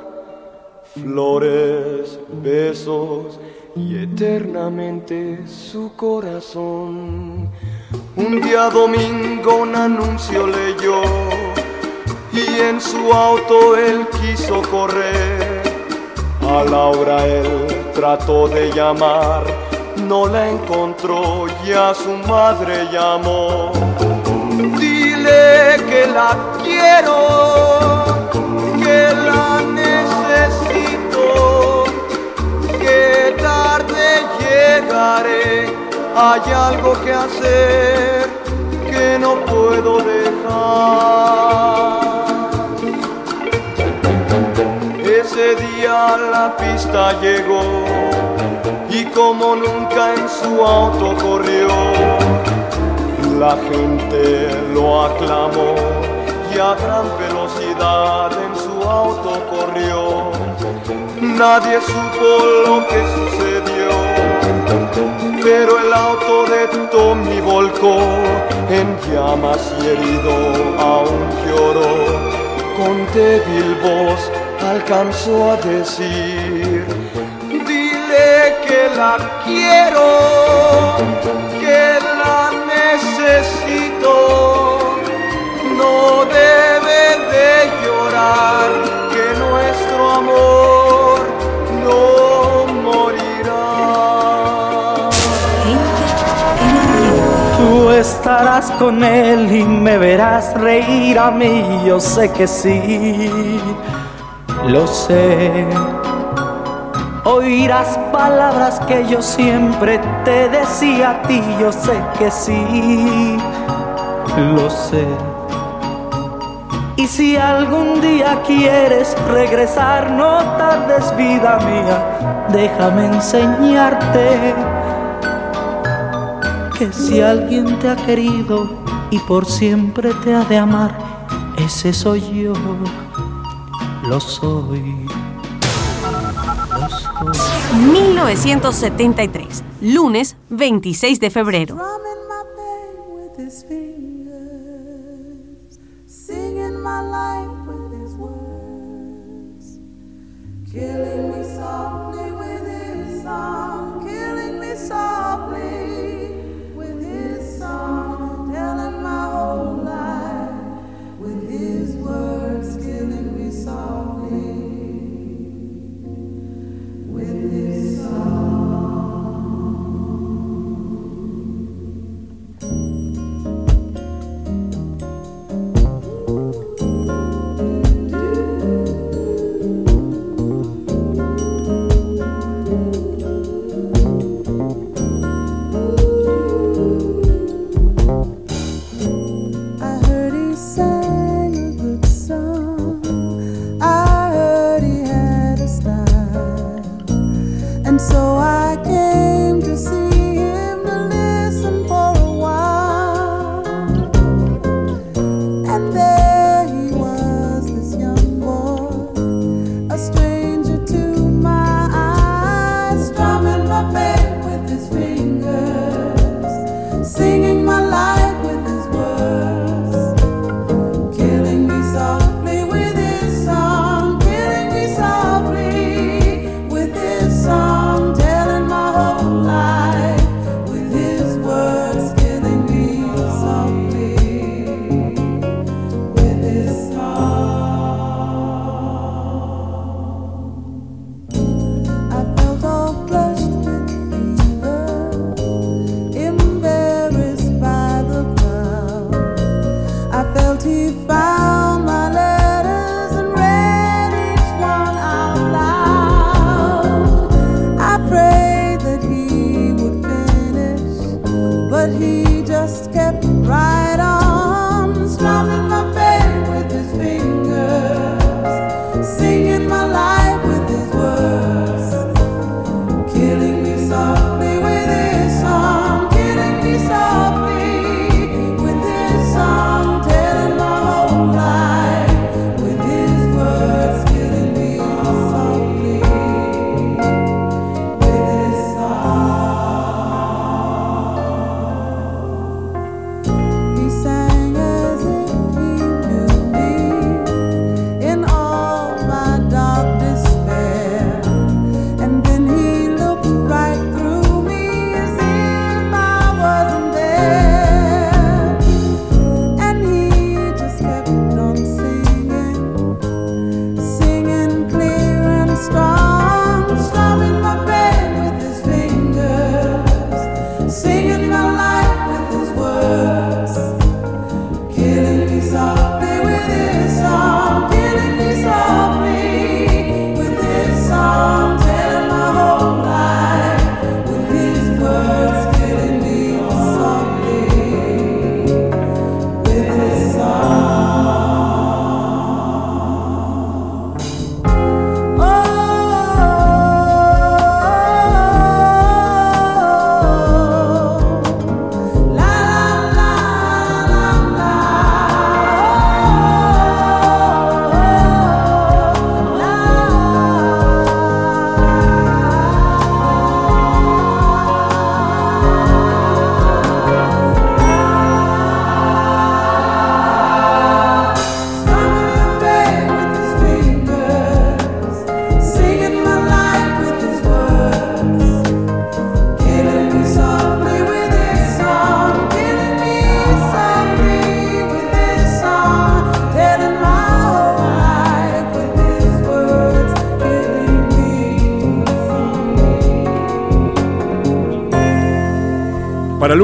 flores, besos y eternamente su corazón. Un día domingo un anuncio leyó y en su auto él quiso correr. A Laura él trató de llamar, no la encontró y a su madre llamó. Dile que la quiero, que la necesito, que tarde llegaré. Hay algo que hacer que no puedo dejar. Ese día la pista llegó y como nunca en su auto corrió. La gente lo aclamó y a gran velocidad en su auto corrió. Nadie supo lo que sucedió, pero el auto de Tommy volcó en llamas y herido aún lloró. Con débil voz alcanzó a decir, dile que la quiero, que la necesito, no debe de llorar, que nuestro amor no morirá. Tú estarás con él y me verás reír a mí, yo sé que sí, lo sé. Oirás palabras que yo siempre te decía a ti, yo sé que sí, lo sé. Y si algún día quieres regresar, no tardes vida mía, déjame enseñarte que si alguien te ha querido y por siempre te ha de amar, ese soy yo, lo soy. Lo soy. 1973, lunes 26 de febrero. with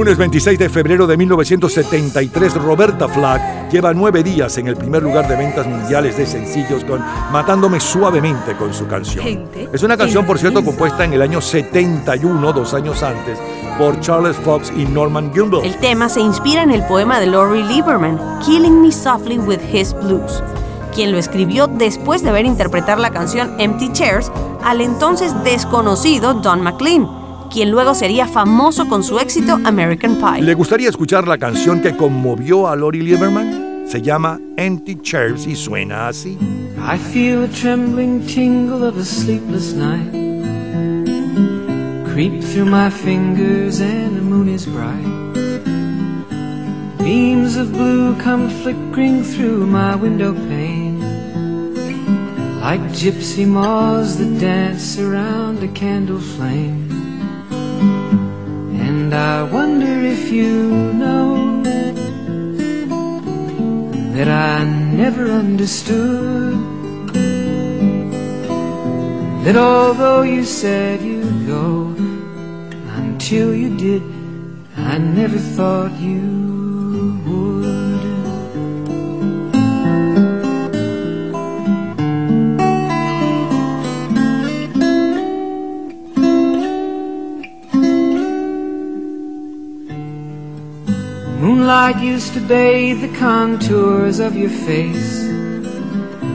lunes 26 de febrero de 1973, Roberta Flack lleva nueve días en el primer lugar de ventas mundiales de sencillos con Matándome suavemente con su canción. Gente Es una canción, por cierto, compuesta en el año 71, dos años antes, por Charles Fox y Norman Gimbel. El tema se inspira en el poema de Laurie Lieberman, Killing Me Softly with His Blues, quien lo escribió después de ver interpretar la canción Empty Chairs al entonces desconocido Don McLean, quien luego sería famoso con su éxito American Pie. ¿Le gustaría escuchar la canción que conmovió a Lori Lieberman? Se llama Empty Chairs y suena así. I feel a trembling tingle of a sleepless night creep through my fingers and the moon is bright. Beams of blue come flickering through my window pane like gypsy moths that dance around a candle flame. You know that I never understood that although you said you'd go until you did, I never thought you used to bathe the contours of your face.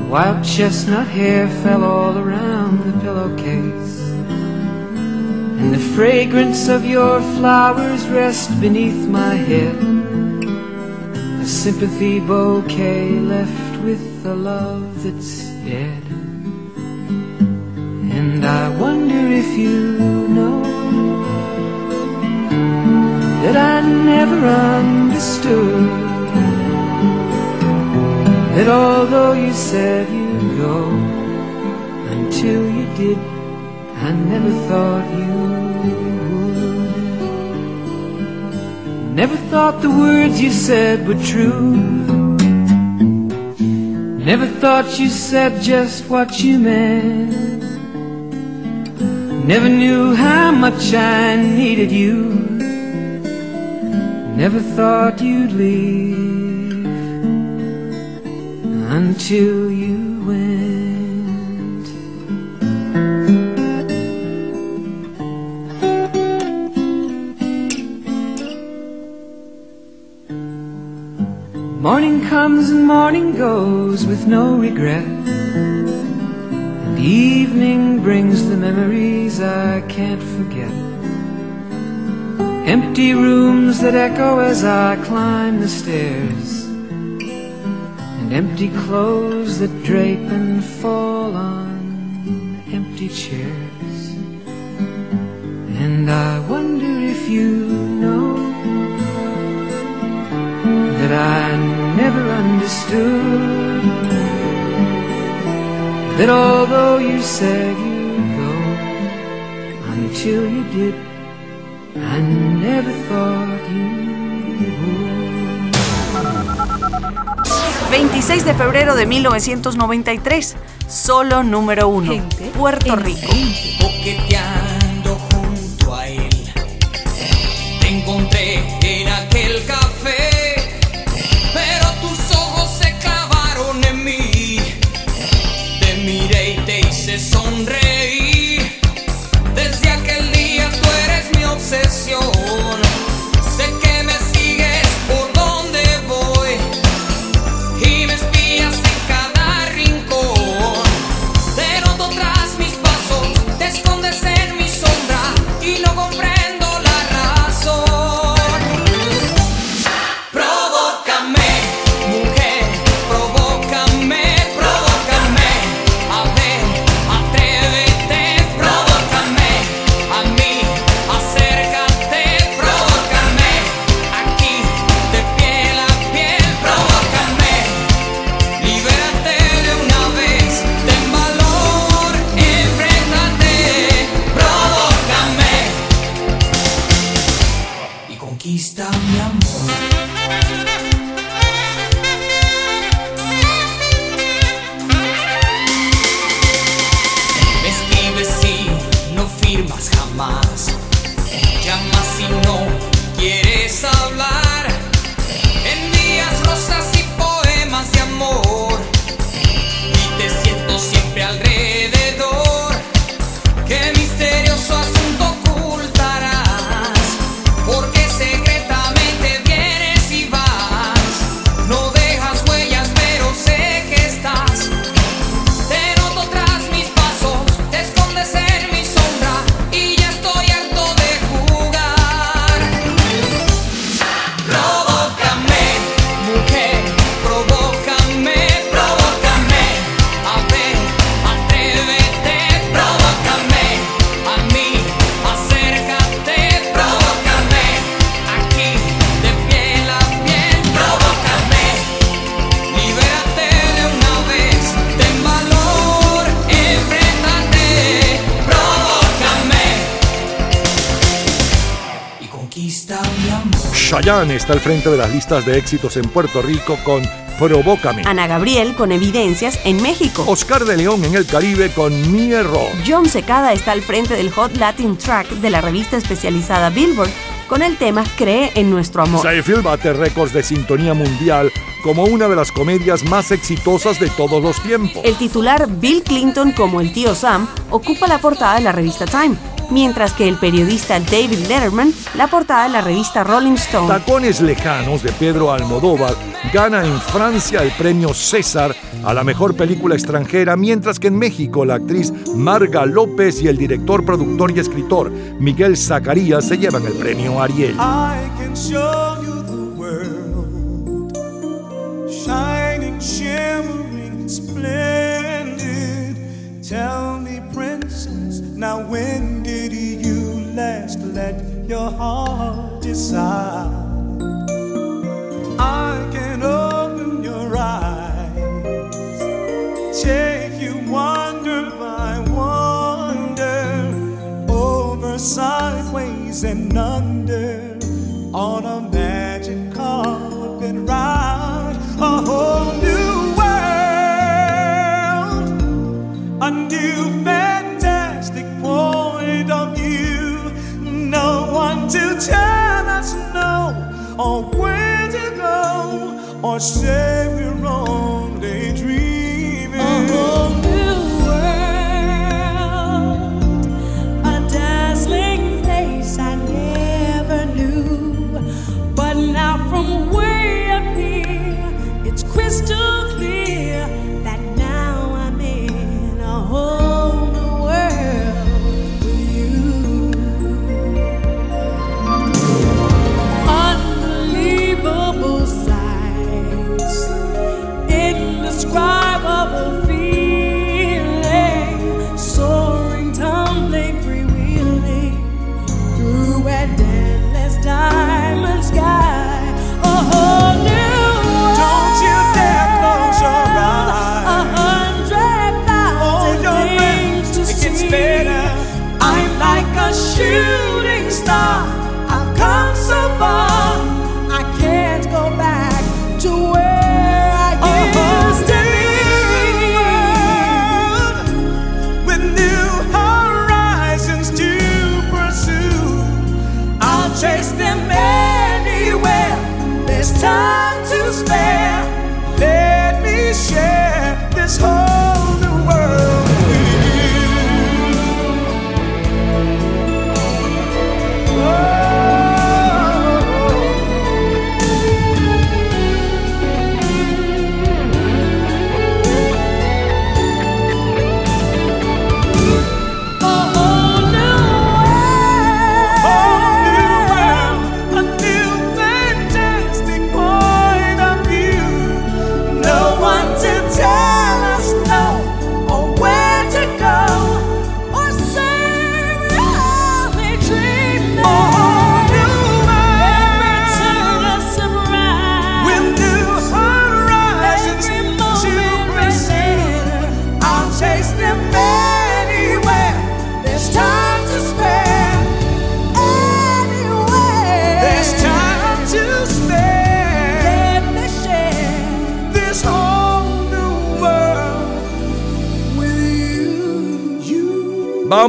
Wild chestnut hair fell all around the pillowcase. And the fragrance of your flowers rest beneath my head. A sympathy bouquet left with the love that's dead. And I wonder if you know that I never understood that although you said you'd go until you did, I never thought you would. Never thought the words you said were true. Never thought you said just what you meant. Never knew how much I needed you. Never thought you'd leave until you went. Morning comes and morning goes with no regret. And evening brings the memories I can't forget. Empty rooms that echo as I climb the stairs. And empty clothes that drape and fall on empty chairs. And I wonder if you know that I never understood that although you said you'd go until you did, 26 de febrero de 1993, solo número uno, Puerto Rico. Frente de las listas de éxitos en Puerto Rico con Provócame. Ana Gabriel con Evidencias en México. Oscar de León en el Caribe con Mi Error. John Secada está al frente del Hot Latin Track de la revista especializada Billboard con el tema Cree en nuestro amor. Seinfeld bate récords de sintonía mundial como una de las comedias más exitosas de todos los tiempos. El titular Bill Clinton como el tío Sam ocupa la portada de la revista Time, mientras que el periodista David Letterman la portada de la revista Rolling Stone. Tacones Lejanos de Pedro Almodóvar gana en Francia el premio César a la mejor película extranjera, mientras que en México la actriz Marga López y el director, productor y escritor Miguel Zacarías se llevan el premio Ariel. I can show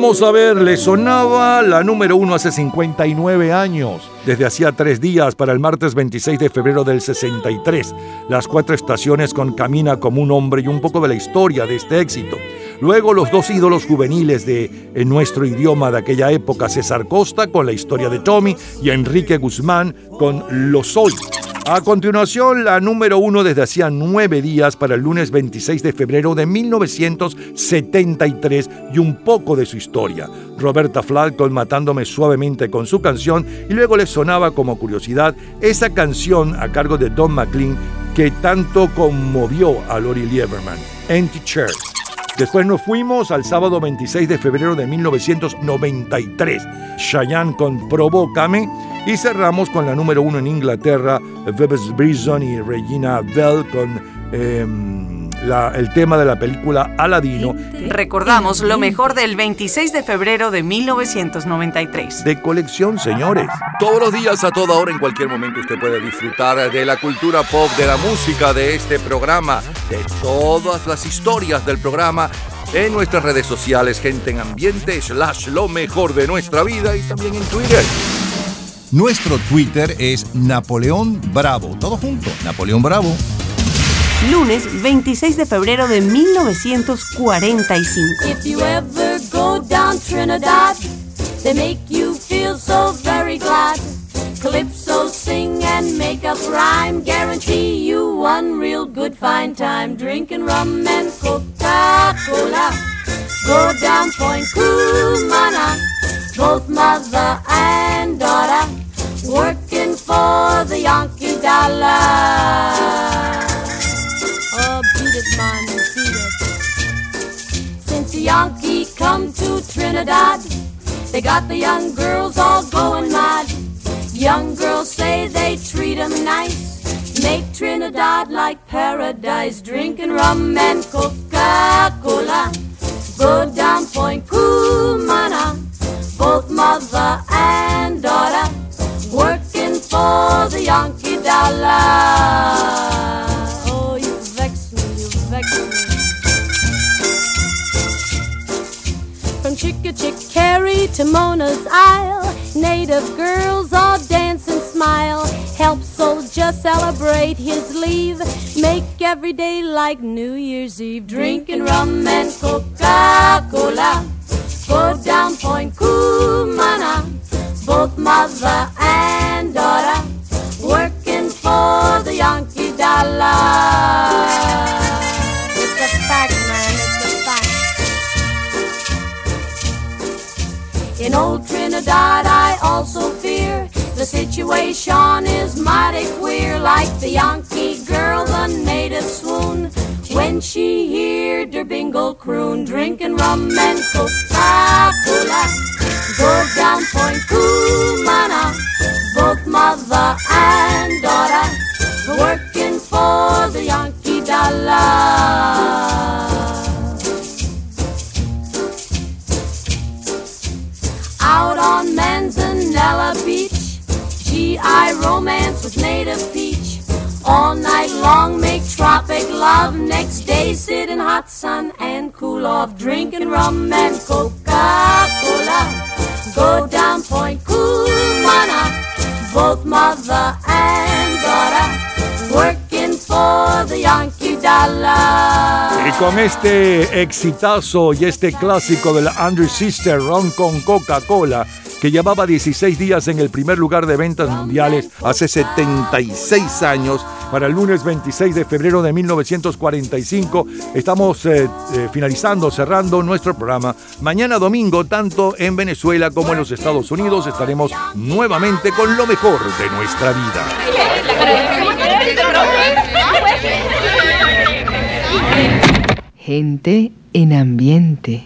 Vamos a ver, le sonaba la número uno hace 59 años. Desde hacía tres días para el martes 26 de febrero del 63. Las cuatro estaciones con Camina como un hombre y un poco de la historia de este éxito. Luego los dos ídolos juveniles de nuestro idioma de aquella época, César Costa con la historia de Tommy y Enrique Guzmán con Lo Soy. A continuación, la número uno desde hacía nueve días para el lunes 26 de febrero de 1973 y un poco de su historia. Roberta Flack con Matándome Suavemente con su canción y luego le sonaba como curiosidad esa canción a cargo de Don McLean que tanto conmovió a Lori Lieberman, Empty Chair. Después nos fuimos al sábado 26 de febrero de 1993, Cheyenne con Provócame, y cerramos con la número uno en Inglaterra, Phoebus Brisson y Regina Bell con em, la- el tema de la película Aladino Recordamos lo mejor del 26 de febrero de 1993. de colección, señores. Todos los días, a toda hora, en cualquier momento, usted puede disfrutar de la cultura pop, de la música, de este programa, de todas las historias del programa en nuestras redes sociales, gente en ambiente, slash lo mejor de nuestra vida y también en Twitter. Nuestro Twitter es Napoleón Bravo. Todo junto, Napoleón Bravo. Lunes 26 de febrero de 1945. If you ever go down Trinidad, they make you feel so very glad. Calypso sing and make up rhyme, guarantee you one real good fine time. Drinking rum and Coca-Cola. Go down Point Cumana, both mother and daughter, working for the Yankee dollar. Since the Yankee come to Trinidad, they got the young girls all going mad. Young girls say they treat 'em nice, make Trinidad like paradise, drinking rum and Coca-Cola. Go down Point Cumana, both mother and daughter, working for the Yankee dollar. From Chickachickarry to Mona's Isle, native girls all dance and smile. Help soldier celebrate his leave. Make every day like New Year's Eve. Drinking rum and Coca-Cola. Go down Point Cumana. Both mother and daughter working for the Yankee dollar. Old Trinidad, I also fear the situation is mighty queer. Like the Yankee girl, the native swoon when she heard her bingle croon, drinking rum and Coca-Cola. Go down Point Cumana, both mother and daughter, working for the Yankee dollar. Out on Manzanella Beach, GI romance with native peach. All night long make tropic love. Next day sit in hot sun and cool off, drinking rum and Coca-Cola. Go down Point Cumana, both mother and for the Yankee dollar. Y con este exitazo y este clásico de la Andrew Sister Ron con Coca-Cola, que llevaba 16 días en el primer lugar de ventas mundiales hace 76 años, para el lunes 26 de febrero de 1945, estamos eh, eh, finalizando, cerrando nuestro programa. Mañana domingo, tanto en Venezuela como en los Estados Unidos, estaremos nuevamente con lo mejor de nuestra vida. Gente en ambiente.